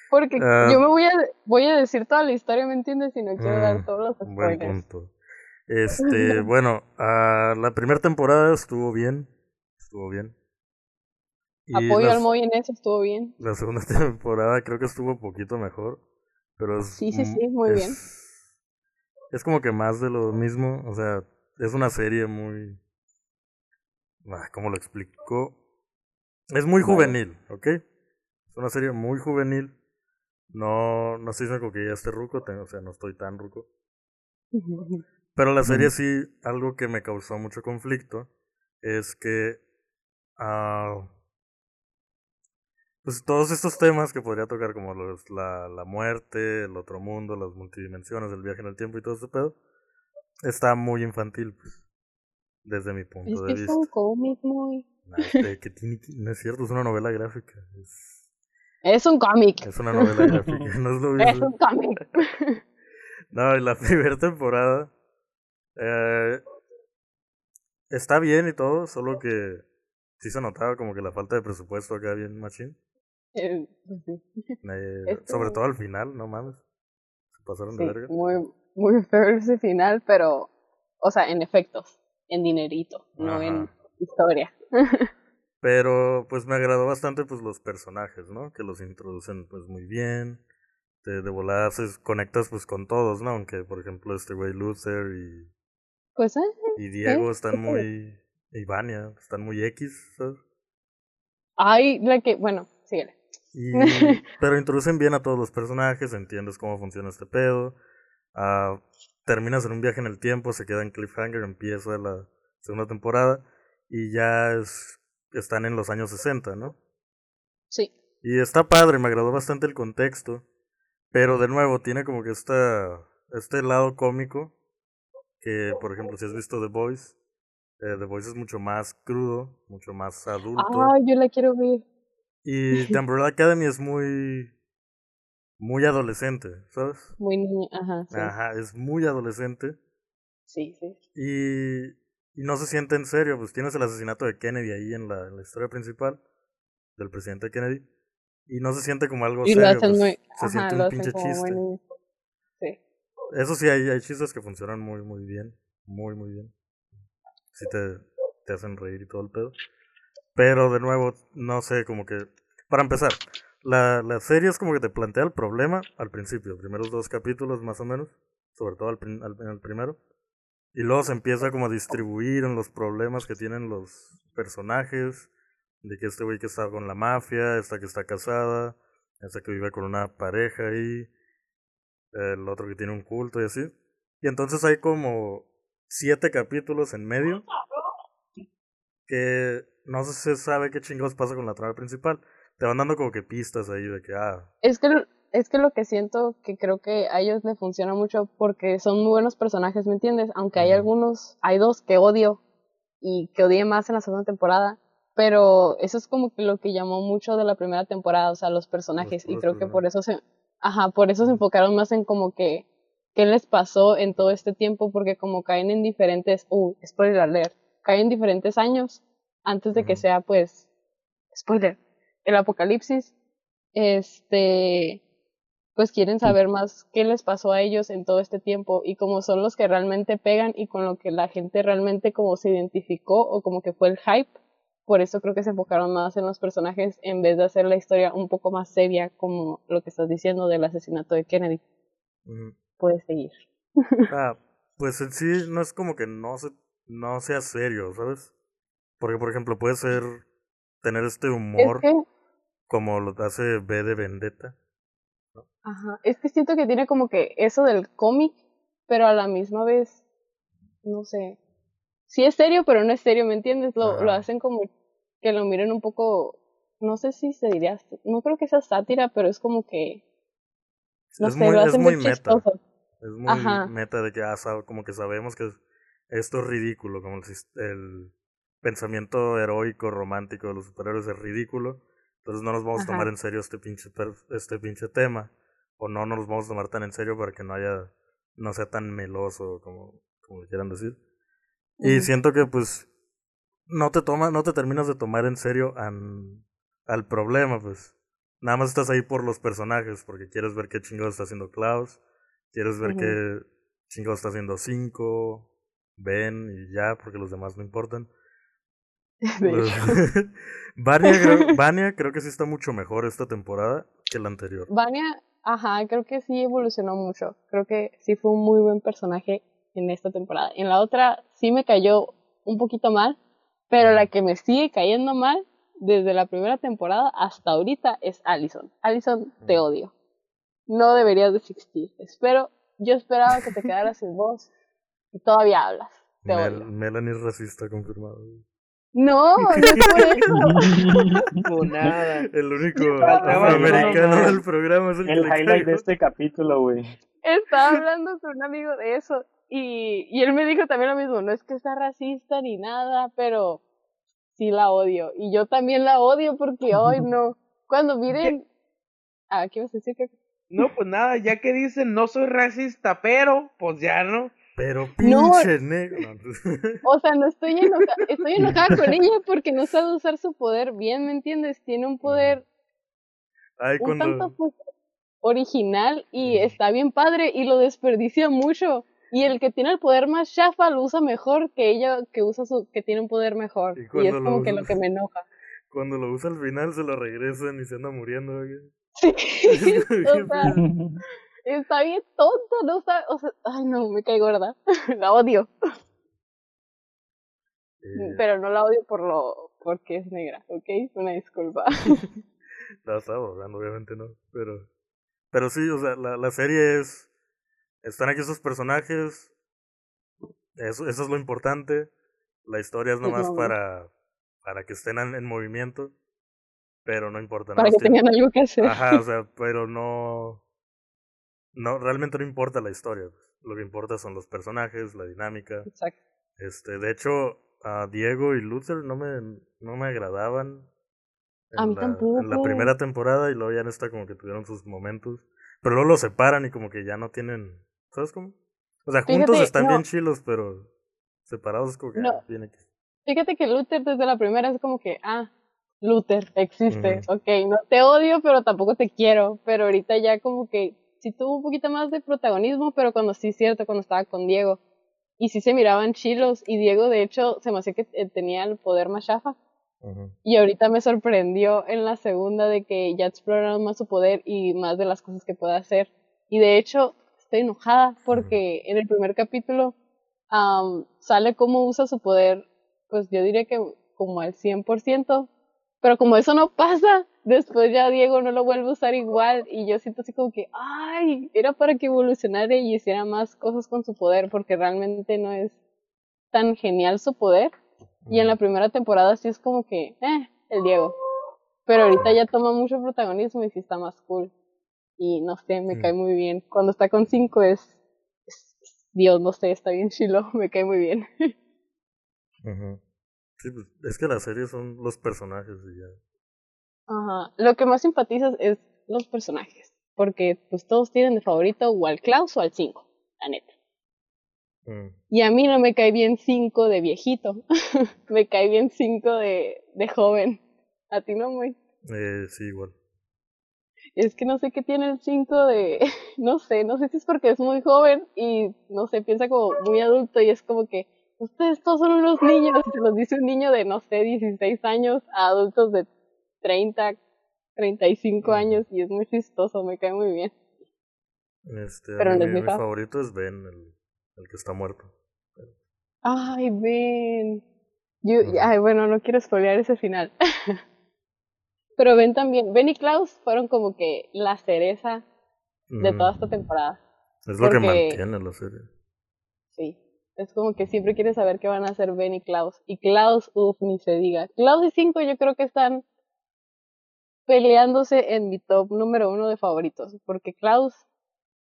Porque ah, yo me voy a, voy a decir toda la historia, ¿me entiendes? Y no quiero dar mm, todos los spoilers. Buen punto. Este, <laughs> bueno, uh, la primera temporada estuvo bien. Estuvo bien. Apoyo al Moy en eso, estuvo bien. La segunda <laughs> temporada creo que estuvo un poquito mejor. Pero sí, sí, sí, muy bien. Es como que más de lo mismo. O sea, es una serie muy. Ah, ¿Cómo lo explico? Es muy juvenil, ¿ok? Es una serie muy juvenil. No, no estoy diciendo que ya esté ruco, o sea, no estoy tan ruco. <laughs> Pero la serie sí, algo que me causó mucho conflicto es que uh, pues todos estos temas que podría tocar como los, la, la muerte, el otro mundo, las multidimensiones, el viaje en el tiempo y todo ese pedo, está muy infantil, pues, desde mi punto de vista. Es un cómic muy... No, este, que tiene, no es cierto, es una novela gráfica. Es Es un cómic. Es una novela gráfica, <laughs> no es lo mismo. Es un cómic. <laughs> no, y la <laughs> primera temporada eh, está bien y todo, solo que sí se notaba como que la falta de presupuesto acá bien machine. Eh, pues sí. <laughs> Eh, sobre todo al final, no mames. Se pasaron de verga. Muy, muy feo ese final, pero, o sea, en efectos, en dinerito, no en historia. <laughs> pero, pues me agradó bastante, pues los personajes, ¿no? Que los introducen, pues muy bien. Te, de volada conectas, pues con todos, ¿no? Aunque, por ejemplo, este güey Luther y. Pues, eh, Y Diego están muy. Y Vania, están muy X, ¿sabes? Ay, la que, bueno, síguele. Y, <laughs> pero introducen bien a todos los personajes, entiendes cómo funciona este pedo. Uh, terminas en un viaje en el tiempo, se queda en cliffhanger, empieza la segunda temporada y ya es, están en los años 60, ¿no? Sí. Y está padre, me agradó bastante el contexto, pero de nuevo tiene como que esta, este lado cómico, que por ejemplo si has visto The Voice, eh, The Voice es mucho más crudo, mucho más adulto. Ah, yo la quiero ver. Y <laughs> The Umbrella Academy es muy muy adolescente, ¿sabes? Muy niña, ajá. Ajá, es muy adolescente. Sí, sí. Y, y no se siente en serio, pues tienes el asesinato de Kennedy ahí en la, la historia principal del presidente Kennedy. Y no se siente como algo y serio, lo hacen pues, muy, se ajá, siente lo un hacen pinche chiste. muy- Sí. Eso sí, hay, hay chistes que funcionan muy, muy bien. Muy, muy bien. Sí te, te hacen reír y todo el pedo. Pero de nuevo, no sé, como que... Para empezar, la, la serie es como que te plantea el problema al principio, primeros dos capítulos más o menos, sobre todo al, al- en el primero. Y luego se empieza como a distribuir en los problemas que tienen los personajes, de que este güey que está con la mafia, esta que está casada, esta que vive con una pareja ahí, el otro que tiene un culto y así. Y entonces hay como siete capítulos en medio que no se sabe qué chingados pasa con la trama principal. Te van dando como que pistas ahí de que, ah, Es que, es que lo que siento que creo que a ellos les funciona mucho porque son muy buenos personajes, ¿me entiendes? Aunque hay algunos, hay dos que odio y que odié más en la segunda temporada, pero eso es como que lo que llamó mucho de la primera temporada, o sea, los personajes, y creo que por eso se, ajá, por eso se enfocaron más en como que qué les pasó en todo este tiempo, porque como caen en diferentes, uh, spoiler alert, caen en diferentes años antes de que sea, pues, spoiler, el apocalipsis, este, pues quieren saber más qué les pasó a ellos en todo este tiempo y como son los que realmente pegan y con lo que la gente realmente como se identificó o como que fue el hype, por eso creo que se enfocaron más en los personajes en vez de hacer la historia un poco más seria como lo que estás diciendo del asesinato de Kennedy. Puedes seguir. Ah, pues en sí no es como que no, se, no sea serio, ¿sabes? Porque, por ejemplo, puede ser tener este Es humor que, como lo hace B de Vendetta. ajá, es que siento que tiene como que eso del cómic, pero a la misma vez, no sé, sí es serio, pero no es serio, ¿me entiendes? Lo, lo hacen como que lo miren un poco, no sé si se diría, no creo que sea sátira, pero es como que, no es sé, muy, lo es muy muy meta. Es muy Ajá. meta de que ah, como que sabemos que esto es ridículo, como el, el pensamiento heroico, romántico de los superhéroes es ridículo. Entonces no nos vamos a Ajá. tomar en serio este pinche, este pinche tema. O no nos vamos a tomar tan en serio para que no haya, no sea tan meloso como, como quieran decir. Y Ujú. siento que pues no te toma, no te terminas de tomar en serio an- al problema, pues. Nada más estás ahí por los personajes, porque quieres ver qué chingados está haciendo Klaus, quieres ver Ujú. qué chingados está haciendo Cinco, Ben y ya, porque los demás no importan. <laughs> <laughs> Vania, creo, <laughs> Vania creo que sí está mucho mejor esta temporada que la anterior. Vania, ajá, creo que sí evolucionó mucho. Creo que sí fue un muy buen personaje en esta temporada. En la otra sí me cayó un poquito mal, pero la que me sigue cayendo mal desde la primera temporada hasta ahorita es Allison. Allison, te Mm. odio. No deberías de existir. Espero, yo esperaba que te quedaras sin voz y todavía hablas. Te Mel- odio. Melanie es racista confirmado. No, no es <laughs> <laughs> por eso. Funada. El único afroamericano del programa es el, El que le highlight de este capítulo, güey. estaba hablando con un amigo de eso y, y él me dijo también lo mismo, no es que sea racista ni nada, pero sí la odio. Y yo también la odio porque hoy no. Cuando miren Ah, ¿qué ibas a decir? No, pues nada, ya que dicen no soy racista, pero, pues ya no. Pero pinche negro. o sea, no estoy enojada, estoy enojada con ella porque no sabe usar su poder bien, ¿me entiendes? Tiene un poder un tanto pues, original y está bien padre y lo desperdicia mucho. Y el que tiene el poder más chafa lo usa mejor que ella que usa su que tiene un poder mejor. Y, es como que lo que me enoja. <laughs> Cuando lo usa al final se lo regresan y se anda muriendo. Sí. <laughs> <laughs> o sea, está bien tonto, no está, o sea, ay no, me cae gorda. <laughs> la odio. Eh. Pero no la odio por lo porque es negra, ¿ok? Una disculpa. <laughs> <laughs> la estaba obviamente no, pero pero sí, o sea, la, la serie es están aquí esos personajes, eso, eso es lo importante. La historia es nomás para, para que estén en, movimiento, pero no importa. Para que tengan algo que hacer. Ajá, o sea, pero no, no, realmente no importa la historia. Lo que importa son los personajes, la dinámica. Exacto. Este, de hecho, a Diego y Luther no me, no me agradaban. a mí tampoco. En la primera temporada y luego ya en esta como que tuvieron sus momentos. Pero luego los separan y como que ya no tienen ¿Sabes cómo? O sea, juntos están bien chilos, pero separados como que no. viene aquí. Fíjate que Luther desde la primera es como que, ah, Luther existe, ok, no te odio, pero tampoco te quiero, pero ahorita ya como que sí tuvo un poquito más de protagonismo, pero cuando sí es cierto, cuando estaba con Diego, y sí se miraban chilos, y Diego de hecho se me hacía que eh, tenía el poder más chafa, y ahorita me sorprendió en la segunda de que ya exploraron más su poder y más de las cosas que puede hacer, y de hecho estoy enojada porque en el primer capítulo sale cómo usa su poder, pues yo diría que como al 100%, pero como eso no pasa, después ya Diego no lo vuelve a usar igual y yo siento así como que, ay, era para que evolucionara y hiciera más cosas con su poder porque realmente no es tan genial su poder. Y en la primera temporada sí es como que, eh, el Diego. Pero ahorita ya toma mucho protagonismo y sí está más cool y no sé, me cae muy bien. Cuando está con cinco es, Dios, no sé, está bien <laughs> chilo, me cae muy bien. Sí, pues, es que las series son los personajes y ya. Ajá, lo que más simpatizas es los personajes, porque pues todos tienen de favorito o al Klaus o al 5, la neta. Mm. Y a mí no me cae bien 5 de viejito, <laughs> me cae bien 5 de, de joven. ¿A ti no, muy? Eh, sí, igual es que no sé qué tiene el 5 de, <laughs> no sé, no sé si es porque es muy joven y no sé, piensa como muy adulto y es como que ustedes todos son unos niños, y <laughs> se los dice un niño de, no sé, 16 años a adultos de 30, 35 años y es muy chistoso, me cae muy bien. Este, Pero mi, favorito es Ben, el, el que está muerto. Ay, Ben. Yo, ay, bueno, no quiero spoilear ese final. <laughs> Pero Ben también, Ben y Klaus fueron como que la cereza de toda esta temporada. Es lo que mantiene la serie. Sí, es como que siempre quieres saber qué van a hacer Ben y Klaus. Y Klaus, uff, ni se diga. Klaus y Cinco yo creo que están peleándose en mi top número uno de favoritos. Porque Klaus,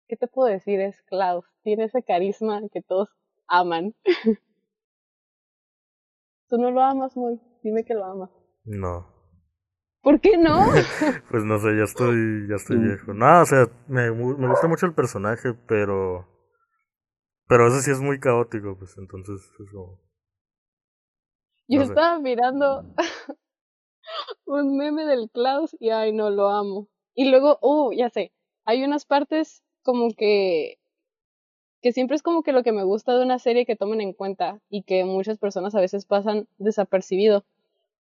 ¿qué te puedo decir? Es Klaus. Tiene ese carisma que todos aman. <laughs> Tú no lo amas muy. Dime que lo amas. No. ¿Por qué no? <laughs> pues no sé, ya estoy, ya estoy viejo. No, o sea, me, me gusta mucho el personaje, pero. Pero eso sí es muy caótico, pues entonces eso. Yo estaba mirando <laughs> un meme del Klaus y ay no lo amo. Y luego, uh, ya sé, hay unas partes como que que siempre es como que lo que me gusta de una serie que tomen en cuenta y que muchas personas a veces pasan desapercibido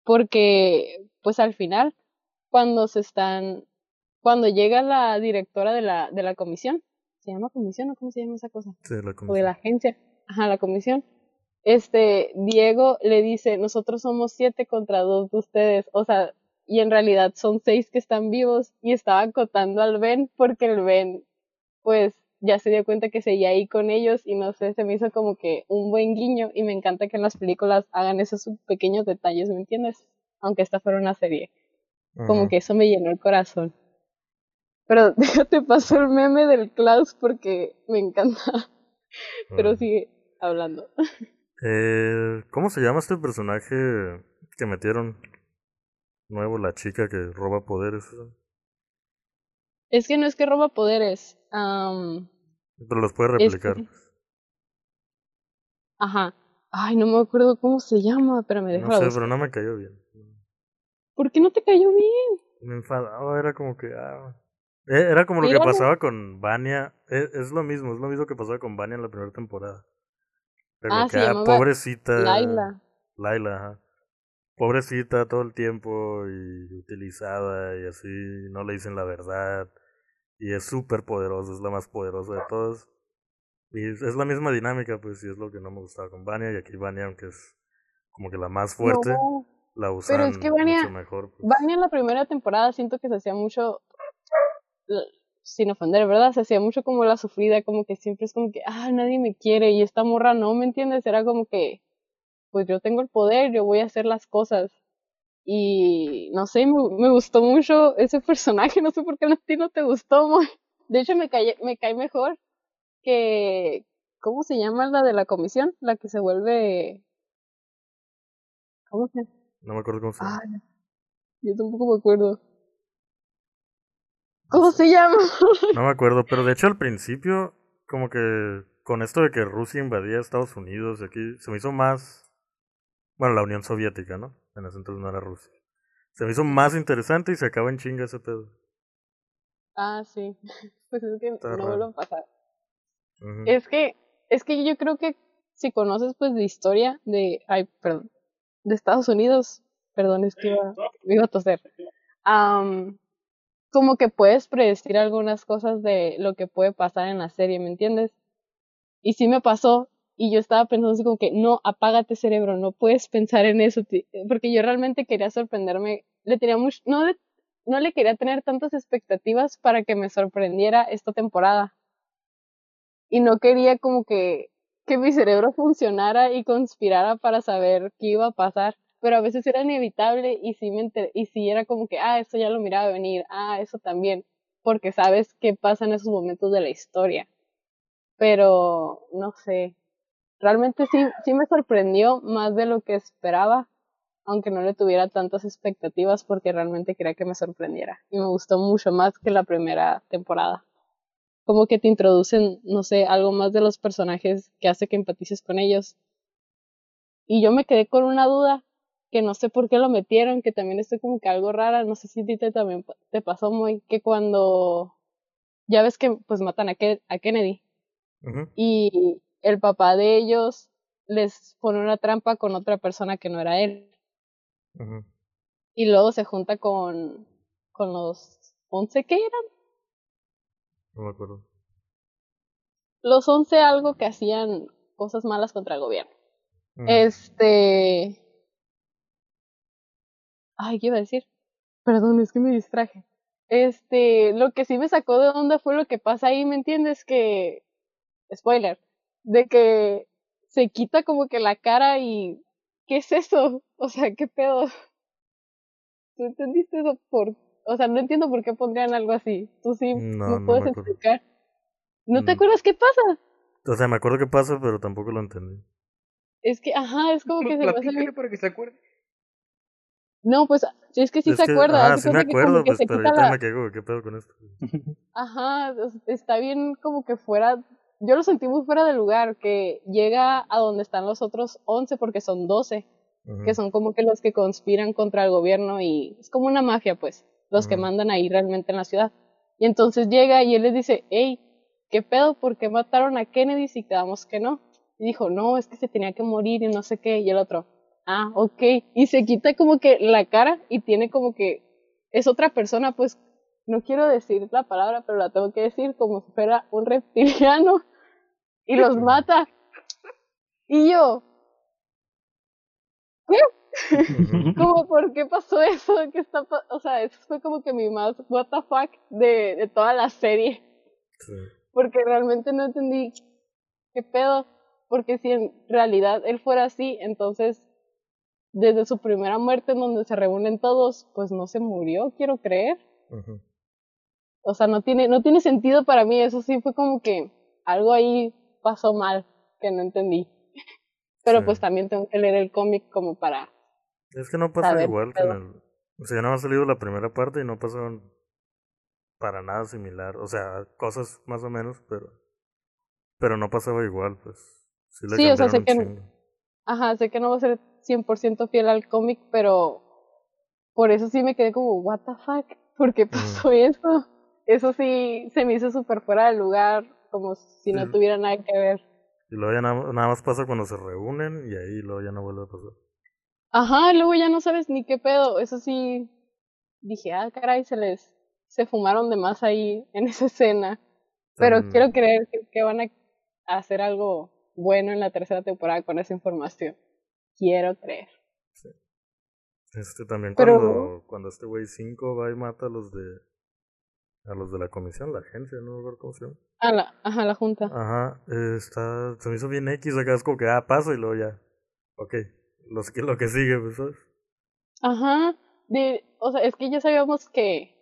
porque pues al final cuando se están cuando llega la directora de la de la comisión se llama comisión o cómo se llama esa cosa sí, la comisión. o de la agencia ajá la comisión este Diego le dice nosotros somos siete contra dos de ustedes o sea y en realidad son seis que están vivos y estaba acotando al Ben porque el Ben pues ya se dio cuenta que seguía ahí con ellos y no sé, se me hizo como que un buen guiño y me encanta que en las películas hagan esos pequeños detalles, ¿me entiendes? Aunque esta fuera una serie. Como que eso me llenó el corazón. Pero <laughs> déjate pasar el meme del Klaus porque me encanta. Pero sigue hablando. Eh, ¿Cómo se llama este personaje que metieron nuevo, la chica que roba poderes? Es que no es que roba poderes. Pero los puede replicar. Ajá. Ay, no me acuerdo cómo se llama, pero me dejó. No sé, pero no me cayó bien. ¿Por qué no te cayó bien? Me enfadaba, era como que. Ah. E, era como lo que pasaba con Vania. Es, es, lo mismo, es lo mismo que pasaba con Vania en la primera temporada. Pero ah, que, ah, pobrecita. Laila. Laila, ajá. Pobrecita todo el tiempo y utilizada y así, no le dicen la verdad. Y es súper poderosa, es la más poderosa de todos. Y es, la misma dinámica, pues, y es lo que no me gustaba con Vania. Y aquí Vania, aunque es como que la más fuerte, la usan pero es que mucho mejor. Pues. Vania en la primera temporada siento que se hacía mucho, sin ofender, ¿verdad? Se hacía mucho como la sufrida, como que siempre es como que, ah, nadie me quiere. Y esta morra no, ¿me entiendes? Era como que, pues yo tengo el poder, yo voy a hacer las cosas. Y no sé, me, gustó mucho ese <laughs> personaje, no sé por qué a ti no te gustó. Muy. De hecho, me cae, me cae mejor que, ¿cómo se llama la de la comisión? La que se vuelve... ¿Cómo se No me acuerdo cómo se llama. yo tampoco me acuerdo. ¿Cómo se llama? no me acuerdo, pero de hecho al principio, como que con esto de que Rusia invadía Estados Unidos, aquí se me hizo más... Bueno, la Unión Soviética, ¿no? En ese entonces no era Rusia. Se me hizo más interesante y se acaba en chinga ese pedo. Ah, sí. <laughs> Pues es que no vuelvo a pasar. Es que, es que yo creo que si conoces pues de historia de, ay, perdón, de Estados Unidos, perdón, es que iba, iba a toser, como que puedes predecir algunas cosas de lo que puede pasar en la serie, ¿me entiendes? Y sí me pasó y yo estaba pensando así como que, no, apágate cerebro, no puedes pensar en eso, porque yo realmente quería sorprenderme, le tenía mucho, no, le, no le quería tener tantas expectativas para que me sorprendiera esta temporada. Y no quería como que, que mi cerebro <laughs> funcionara y conspirara para saber qué iba a pasar, pero a veces era inevitable y sí, me y sí era como que, ah, eso ya lo miraba venir, ah, eso también, porque sabes qué pasa en esos momentos de la historia. Pero, no sé, realmente sí, sí me sorprendió más de lo que esperaba, aunque no le tuviera tantas expectativas porque realmente quería que me sorprendiera. Y me gustó mucho más que la primera temporada. Como que te introducen, no sé, algo más de los personajes que hace que empatices con ellos. Y yo me quedé con una duda que no sé por qué lo metieron, que también estoy como que algo rara, no sé si a ti te, también te pasó muy, que cuando ya ves que pues matan a, a Kennedy y el papá de ellos les pone una trampa con otra persona que no era él. Y luego se junta con, con los once que eran. No me acuerdo. Los once algo que hacían cosas malas contra el gobierno. Este. Ay, ¿qué iba a decir? Perdón, es que me distraje. Este, lo que sí me sacó de onda fue lo que pasa ahí, ¿me entiendes? Que. Spoiler de que se quita como que la cara y ¿qué es eso? <laughs> O sea, ¿qué pedo? ¿Tú entendiste eso por o sea, no entiendo por qué pondrían algo así. Tú sí no, me puedes explicar. ¿No te mm. acuerdas qué pasa? O sea, me acuerdo qué pasa, pero tampoco lo entendí. Es que, ajá, es como que se pasa para que se acuerde. No, pues, es que sí se acuerda. Ah, sí me acuerdo, pues, pero ahorita me quedo, ¿qué pedo con esto? <laughs> Ajá, está bien como que fuera yo lo sentí muy fuera de lugar, que llega a donde están los otros 11, porque son 12, que son como que los que conspiran contra el gobierno y es como una mafia, pues, los que mandan ahí realmente en la ciudad. Y entonces llega y él les dice, hey, ¿qué pedo? ¿Por qué mataron a Kennedy si quedamos que no? Y dijo, no, es que se tenía que morir y no sé qué. Y el otro, ah, ok. Y se quita como que la cara y tiene como que es otra persona, pues no quiero decir la palabra, pero la tengo que decir como si fuera un reptiliano y los mata. Y yo, ¿qué? como, ¿por qué pasó eso? ¿Qué está o sea, eso fue como que mi más what the fuck de, de toda la serie. Porque realmente no entendí qué pedo. Porque si en realidad él fuera así, entonces desde su primera muerte en donde se reúnen todos, pues no se murió, quiero creer. O sea, no tiene, no tiene sentido para mí, eso sí fue como que algo ahí pasó mal, que no entendí. <laughs> Pero pues también tengo que leer el cómic como para... Es que no pasa igual que en el... O sea, ya no ha salido la primera parte y no pasaron para nada similar. O sea, cosas más o menos, pero. Pero no pasaba igual, pues. Sí, o sea, sé que. Ajá, sé que no va a ser 100% fiel al cómic, pero. Por eso sí me quedé como, ¿What the fuck? ¿Por qué pasó eso? Eso sí se me hizo súper fuera de lugar, como si no tuviera nada que ver. Y luego ya nada, nada, más pasa cuando se reúnen y ahí luego ya no vuelve a pasar. Ajá, luego ya no sabes ni qué pedo. Eso sí, dije, ah, caray, se les, se fumaron de más ahí en esa escena. Pero quiero creer que, van a hacer algo bueno en la tercera temporada con esa información. Quiero creer. Sí. Este también cuando, cuando este güey 5 va y mata a los de a los de la comisión, la agencia, no me cómo se llama. Ah, la, ajá, la junta. Ajá, está, se me hizo bien X, acá es como que, ah, paso y luego ya. Ok, los, lo que sigue, pues, ¿sabes? Ajá, de, o sea, es que ya sabíamos que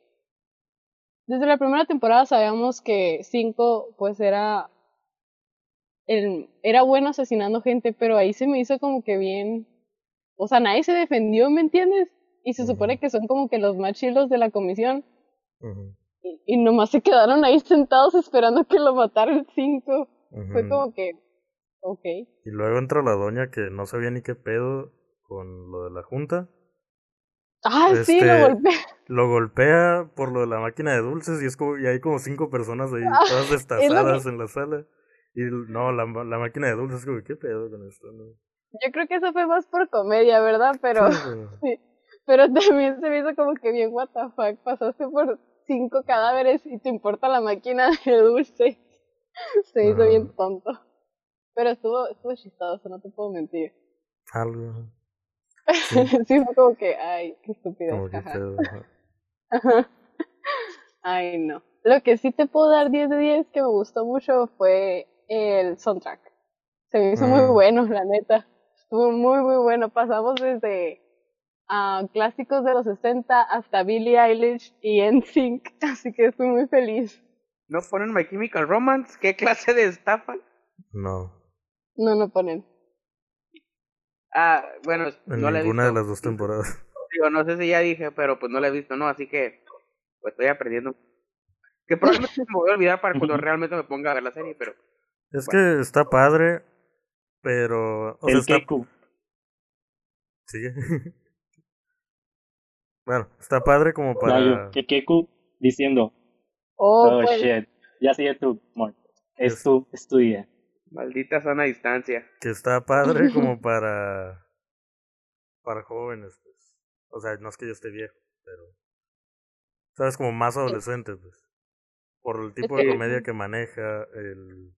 desde la primera temporada sabíamos que Cinco pues era el, era bueno asesinando gente, pero ahí se me hizo como que bien, o sea, nadie se defendió, ¿me entiendes? Y se supone que son como que los más chilos de la comisión. y, y, nomás se quedaron ahí sentados esperando que lo matara el cinco. Fue como que, ok. Y luego entra la doña que no sabía ni qué pedo con lo de la junta. Ah, sí, lo este, golpea. Lo golpea por lo de la máquina de dulces y es como, y hay como cinco personas ahí, ah, todas destazadas en la sala. Y no, la, la máquina de dulces, como, ¿qué pedo con esto? Yo creo que eso fue más por comedia, ¿verdad? Pero, <laughs> sí, pero también se me hizo como que bien, what the fuck, pasaste por cinco cadáveres y te importa la máquina <laughs> de dulces. se hizo bien tonto. Pero estuvo, estuvo chistoso, no te puedo mentir. Algo. Sí. <laughs> fue como que, ay, qué estúpido. ay, no. Lo que sí te puedo dar 10 de 10 que me gustó mucho fue el soundtrack. Se me hizo muy mm. bueno, <laughs> la neta. Estuvo muy, muy bueno. Pasamos desde uh, clásicos de los 60 hasta Billie Eilish y NSYNC, <laughs> así que estoy muy feliz. ¿No ponen My Chemical Romance? ¿Qué clase de estafa? No. No, no ponen. Ah, bueno, en no ninguna de las dos temporadas. <laughs> Digo, no sé si ya dije, pero pues no la he visto, ¿no? Así que pues estoy aprendiendo. Que probablemente me voy a olvidar para cuando realmente me ponga a ver la serie, pero... Es que está padre, pero... O el sea, está... Sigue. <laughs> bueno, está padre como para... El Keku diciendo... Oh, oh pues. shit. Ya sigue tú, Es, es tu, es tu idea. Maldita sana distancia. Que está padre <laughs> como para. para jóvenes, pues. O sea, no es que yo esté viejo, pero. ¿Sabes? Como más adolescente, pues. Por el tipo de comedia que maneja, el.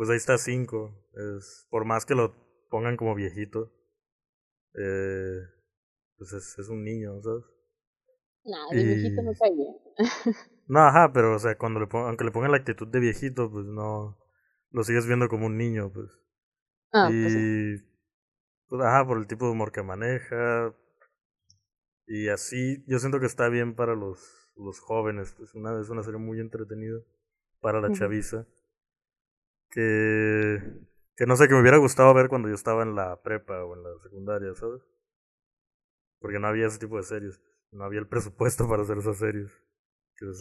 Pues ahí está cinco. Es, por más que lo pongan como viejito. Eh, pues es, es un niño, ¿sabes? No, de viejito no cae <laughs> bien. no, ajá, pero o sea, cuando le aunque le pongan la actitud de viejito, pues no lo sigues viendo como un niño, pues. Ah, pues y, pues ajá, por el tipo de humor que maneja. Y así, yo siento que está bien para los, los jóvenes. Pues una, es una serie muy entretenida para la chaviza. Que, que no sé, que me hubiera gustado ver cuando yo estaba en la prepa o en la secundaria, ¿sabes? Porque no había ese tipo de series. No había el presupuesto para hacer esas series.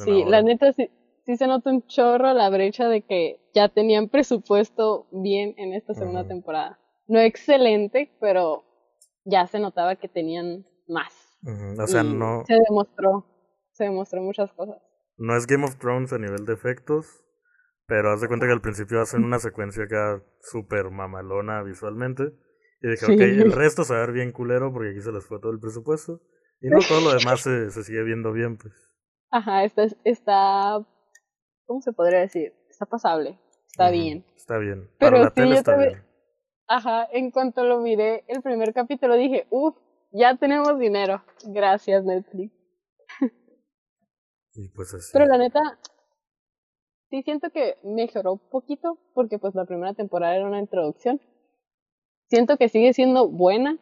Sí, la neta sí, sí se nota un chorro la brecha de que ya tenían presupuesto bien en esta segunda temporada. No excelente, pero ya se notaba que tenían más. O sea, no. Se demostró, se demostró muchas cosas. No es Game of Thrones a nivel de efectos, pero haz de cuenta que al principio hacen una secuencia acá súper mamalona visualmente. Y dije, ok, el resto se va a ver bien culero porque aquí se les fue todo el presupuesto. Y no todo lo demás se, se sigue viendo bien, pues. Ajá, está, está ¿cómo se podría decir? Está pasable, está bien. Está bien. Pero la tele está bien. Ajá, en cuanto lo miré el primer capítulo dije, uff, ya tenemos dinero. Gracias, Netflix. Y pues así. Pero la neta, sí siento que mejoró un poquito, porque pues la primera temporada era una introducción. Siento que sigue siendo buena,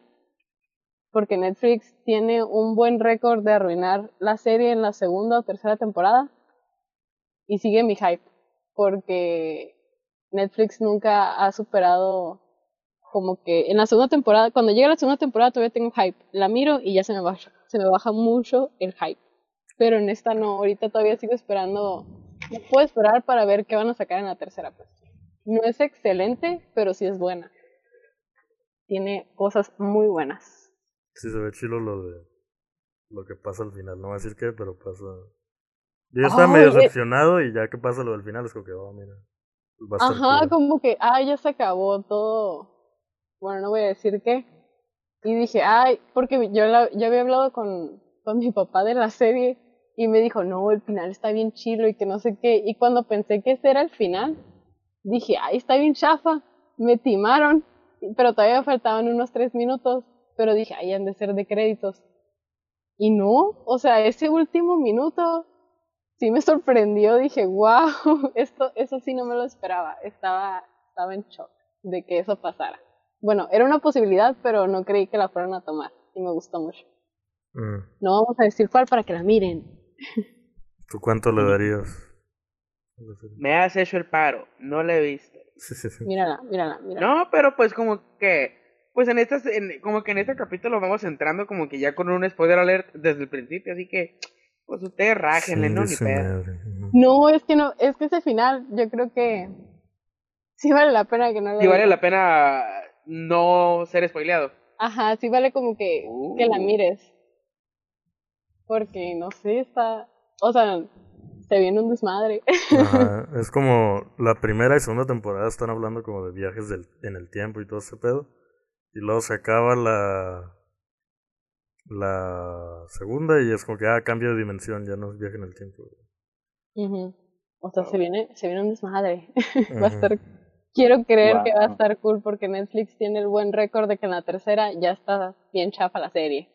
porque Netflix tiene un buen récord de arruinar la serie en la segunda o tercera temporada y sigue mi hype, porque Netflix nunca ha superado como que en la segunda temporada, cuando llega la segunda temporada todavía tengo hype, la miro y ya se me baja, se me baja mucho el hype. Pero en esta no, ahorita todavía sigo esperando, <laughs> no puedo esperar para ver qué van a sacar en la tercera pues. No es excelente, pero sí es buena. Tiene cosas muy buenas. Sí, se ve chilo lo de lo que pasa al final. No voy a decir qué, pero pasa. Yo estaba medio decepcionado y ya que pasa lo del final es como que, oh, mira. Ajá, como que, ah, ya se acabó todo. Bueno, no voy a decir qué. Y dije, ay, porque yo la, ya había hablado con, con mi papá de la serie y me dijo, no, el final está bien chilo y que no sé qué. Y cuando pensé que ese era el final, dije, ay, está bien chafa. Me timaron, pero todavía faltaban unos tres minutos. Pero dije, ay, han de ser de créditos. Y no, o sea, ese último minuto sí me sorprendió, dije, wow, <laughs> esto, eso sí no me lo esperaba, estaba, estaba en shock de que eso pasara. Bueno, era una posibilidad, pero no creí que la fueran a tomar y me gustó mucho. Mm. No vamos a decir cuál para que la miren. ¿Tú cuánto le darías? Me has hecho el paro, no la he visto. Mírala, mírala, mírala. No, pero pues como que, pues en estas, como que en este capítulo vamos entrando como que ya con un spoiler alert desde el principio, así que pues ustedes rájenle, ¿no? Ni pedo. No, es que no, es que ese final, yo creo que sí vale la pena que no lo Sí vale la pena no ser spoileado. Ajá, sí vale como que, que la uh. mires. Porque, no sé, está, o sea, se viene un desmadre. Ajá, <laughs> es como la primera y segunda temporada están hablando como de viajes del, en el tiempo y todo ese pedo. Y luego se acaba la, la segunda y es como que, ah, cambio de dimensión, ya no es viaje en el tiempo. O sea, se viene, se viene un desmadre. <laughs> va a estar, quiero creer que va a estar cool porque Netflix tiene el buen récord de que en la tercera ya está bien chafa la serie.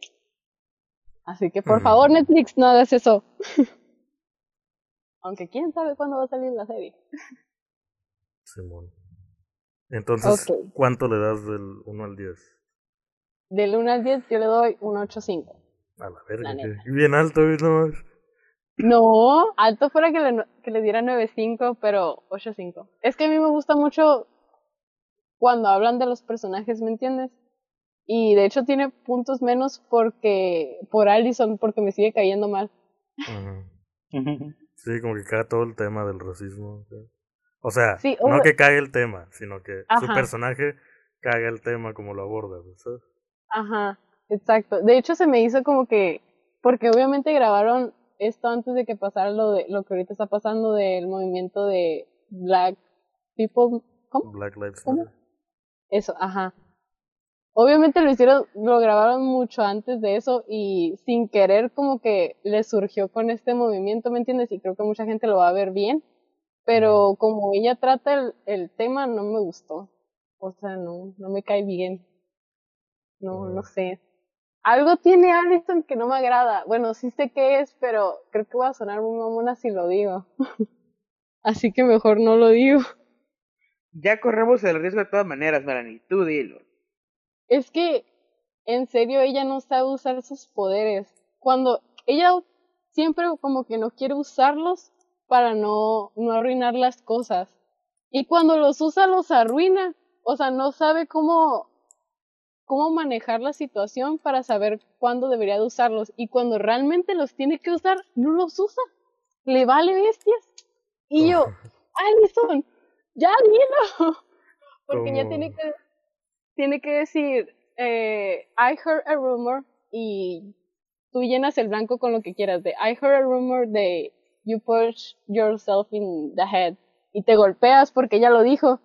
Así que por favor Netflix, no hagas eso. <laughs> Aunque quién sabe cuándo va a salir la serie. Simón. Entonces, ¿cuánto le das del 1 al 10? Del 1 al 10 yo le doy un 8.5. A la verga, bien alto, no No, alto fuera que le, que le diera 9.5, pero 8.5. Es que a mí me gusta mucho cuando hablan de los personajes, ¿me entiendes? Y de hecho tiene puntos menos porque por Allison, porque me sigue cayendo mal. sí, como que cae todo el tema del racismo. O sea, no que cae el tema, sino que su personaje caga el tema como lo aborda, ¿sabes? Ajá, exacto. De hecho, se me hizo como que, porque obviamente grabaron esto antes de que pasara lo de lo que ahorita está pasando del movimiento de Black People, ¿cómo? Black Lives Matter. Eso, ajá. Obviamente lo hicieron, lo grabaron mucho antes de eso y sin querer como que le surgió con este movimiento, ¿me entiendes? Y creo que mucha gente lo va a ver bien, pero como ella trata el, el tema no me gustó. O sea, no, no me cae bien. No, no sé. Algo tiene Allison que no me agrada. Bueno, sí sé qué es, pero creo que voy a sonar muy mamona si lo digo. <laughs> Así que mejor no lo digo. Ya corremos el riesgo de todas maneras, Melanie. Tú dilo. Es que, en serio, ella no sabe usar sus poderes. Cuando ella siempre como que no quiere usarlos para no, no arruinar las cosas. Y cuando los usa, los arruina. O sea, no sabe cómo cómo manejar la situación para saber cuándo debería de usarlos. Y cuando realmente los tiene que usar, no los usa. Le vale bestias. Y yo, Alison, ya dilo. <laughs> Porque ya tiene que, tiene que decir, eh, I heard a rumor y tú llenas el blanco con lo que quieras de I heard a rumor de you push yourself in the head y te golpeas porque ella lo dijo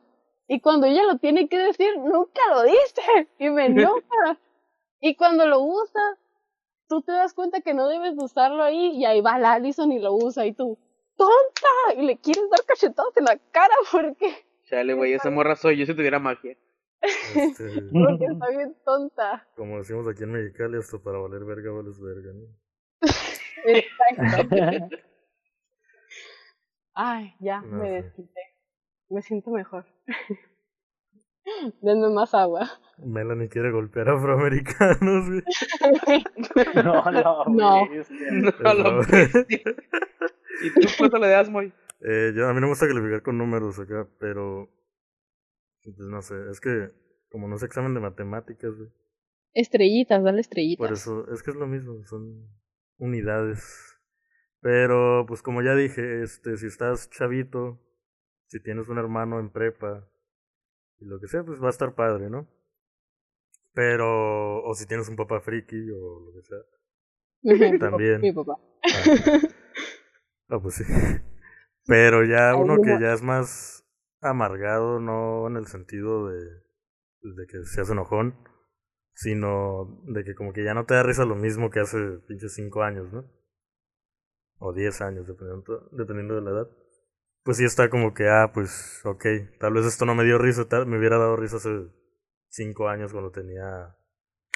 y cuando ella lo tiene que decir, nunca lo dice. Y me enoja. <laughs> y cuando lo usa, tú te das cuenta que no debes usarlo ahí. Y ahí va la Allison y lo usa. Y tú, ¡tonta! Y le quieres dar cachetados en la cara porque. Chale, güey, esa morra soy yo si tuviera magia. Este, <laughs> porque está bien tonta. Como decimos aquí en Mexicali, hasta para valer verga, vales verga, ¿no? Exacto. <laughs> Ay, ya, me desquité. Me siento mejor. <laughs> Denme más agua. Melanie quiere golpear a afroamericanos. no, no, no. No, lo ¿Y tú cuánto le das, Moy? Eh, yo, a mí no me gusta calificar con números acá, pero. Pues no sé, es que como no es examen de matemáticas, Estrellitas, dale estrellitas. Por eso, es que es lo mismo, son unidades. Pero, pues como ya dije, este, si estás chavito, si tienes un hermano en prepa y lo que sea, pues va a estar padre, ¿no? Pero, o si tienes un papá friki o lo que sea. También. Mi papá. Ah, pues sí. <laughs> Pero ya uno que ya es más amargado, no en el sentido de, de que seas enojón, sino de que como que ya no te da risa lo mismo que hace pinches cinco años, ¿no? O diez años, dependiendo, dependiendo de la edad. Pues sí está como que, ah, pues, ok, tal vez esto no me dio risa, tal, me hubiera dado risa hace cinco años cuando tenía,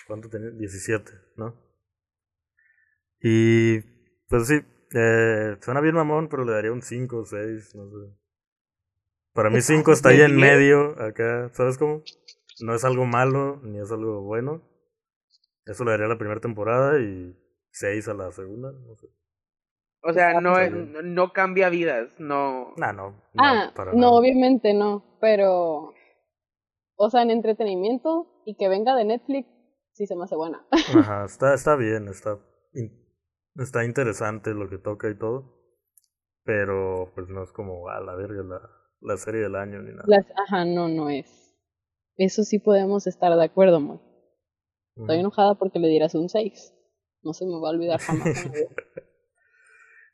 ¿cuánto tenía? 17, ¿no? Y, pues sí, eh, suena bien mamón, pero le daría un 5 o 6, no sé. Para mí 5 está ahí en medio, acá, ¿sabes cómo? No es algo malo, ni es algo bueno. Eso le daría a la primera temporada y 6 a la segunda, no sé. O sea, no, no cambia vidas, no. no, no ah, no, obviamente no, pero. O sea, en entretenimiento y que venga de Netflix, sí se me hace buena. <laughs> Ajá, está, está bien, está, está interesante lo que toca y todo. Pero, pues no es como a la verga la, la serie del año ni nada. ajá, no, no es. Eso sí podemos estar de acuerdo, muy. Estoy enojada porque le dieras un 6. No se me va a olvidar jamás.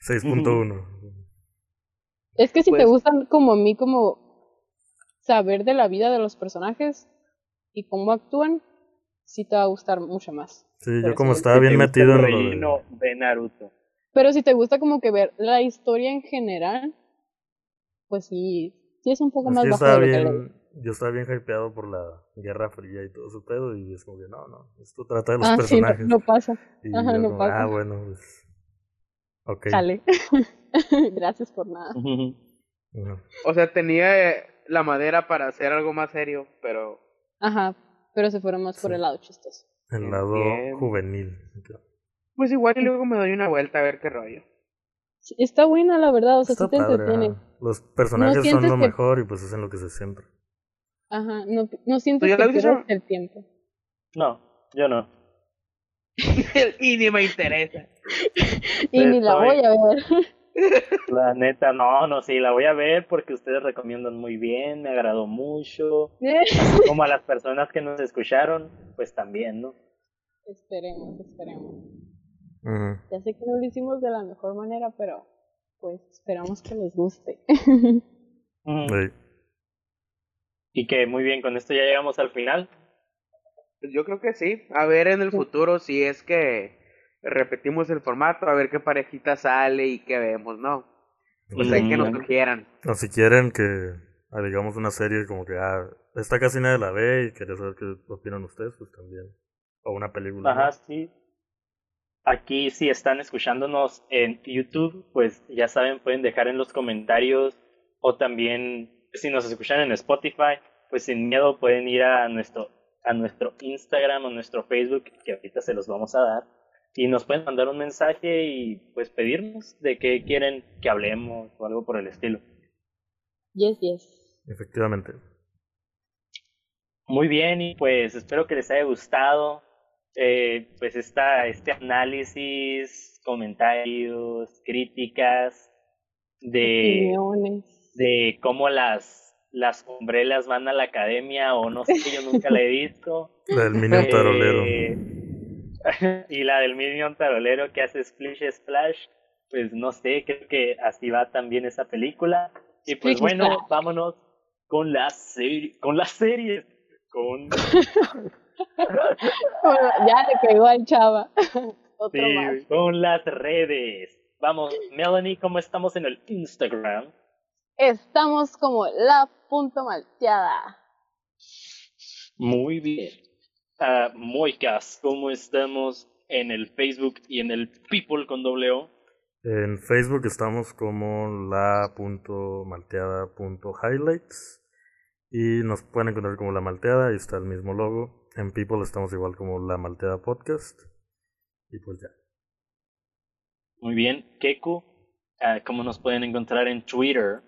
6.1. <laughs> Es que si te pues gustan como a mí, como saber de la vida de los personajes y cómo actúan, sí te va a gustar mucho más. Sí, yo como estaba bien metido en lo de... Naruto. Pero si te gusta como que ver la historia en general, pues sí, sí es un poco más bajo de yo estaba bien hypeado por la Guerra Fría y todo su pedo, y es como que no, no, esto trata de los ah, personajes. Sí, no, pasa. Ajá, no pasa. Ah, bueno, pues. Ok. Sale. <laughs> Gracias por nada. O sea, tenía eh, la madera para hacer algo más serio, pero. Ajá, pero se fueron más por el lado chistoso. El lado juvenil. Pues igual y luego me doy una vuelta a ver qué rollo. Está buena, la verdad, o sea, sí te entretiene. Los personajes son lo mejor y pues hacen lo que se siempre. Ajá, no, no siento que pierdes el tiempo. No, yo no. <laughs> y ni me interesa. y ni la voy a ver. <laughs> La neta, no, no, sí, la voy a ver porque ustedes recomiendan muy bien, me agradó mucho. <laughs> como a las personas que nos escucharon, pues también, ¿no? Esperemos, esperemos. Ya sé que no lo hicimos de la mejor manera, pero pues esperamos que les guste. Y que muy bien, con esto ya llegamos al final. Pues yo creo que sí. A ver en el futuro si es que repetimos el formato, a ver qué parejita sale y qué vemos, ¿no? Pues hay que nos sugieran. O si quieren que digamos una serie como que ah, esta casi nadie la ve y quería saber qué opinan ustedes, pues también. O una película. Ajá, sí. Aquí si están escuchándonos en YouTube, pues ya saben, pueden dejar en los comentarios o también si nos escuchan en Spotify, pues sin miedo pueden ir a nuestro, a nuestro Instagram o nuestro Facebook, que ahorita se los vamos a dar, y nos pueden mandar un mensaje y pues pedirnos de qué quieren que hablemos o algo por el estilo. Yes, yes. Efectivamente. Muy bien, y pues espero que les haya gustado eh, pues esta, este análisis, comentarios, críticas de de cómo las, las umbrelas van a la academia o no sé, yo nunca la he visto. <laughs> La del Minion eh, Tarolero. <laughs> y la del Minion Tarolero que hace Splish Splash, pues no sé, creo que así va también esa película. Y pues bueno, vámonos con la serie, con las series, con... <laughs> <laughs> ya le pegó al chava. <laughs> sí, con las redes. Vamos, Melanie, ¿cómo estamos en el Instagram? Estamos como la punto malteada. Muy bien. Uh, Moicas, ¿cómo estamos en el Facebook y en el People con doble O? En Facebook estamos como la punto malteada punto highlights y nos pueden encontrar como la malteada, y está el mismo logo. En People estamos igual como la malteada podcast y pues ya. Muy bien, Keku, uh, ¿cómo nos pueden encontrar en Twitter?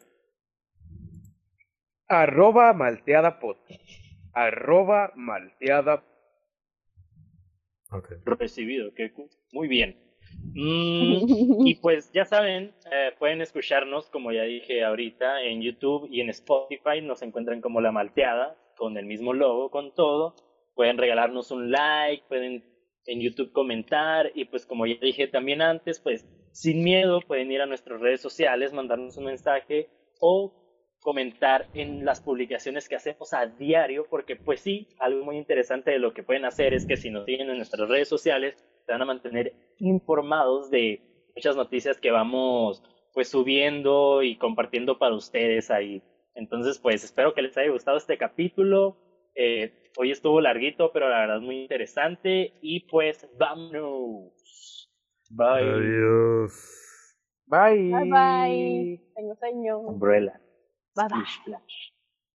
Arroba malteada pot. Arroba malteada. Recibido, Keku. Muy bien. Mm, <laughs> y pues ya saben, eh, pueden escucharnos, como ya dije ahorita, en YouTube y en Spotify. Nos encuentran como La Malteada, con el mismo logo, con todo. Pueden regalarnos un like, pueden en YouTube comentar y pues como ya dije también antes, pues sin miedo pueden ir a nuestras redes sociales, mandarnos un mensaje o comentar en las publicaciones que hacemos a diario, porque pues sí, algo muy interesante de lo que pueden hacer es que si nos siguen en nuestras redes sociales, se van a mantener informados de muchas noticias que vamos pues subiendo y compartiendo para ustedes ahí. Entonces pues espero que les haya gustado este capítulo. Eh, hoy estuvo larguito, pero la verdad muy interesante. Y pues vámonos. Bye. Adiós. Bye. Bye bye. Tengo sueño. Umbrella. Bye bye.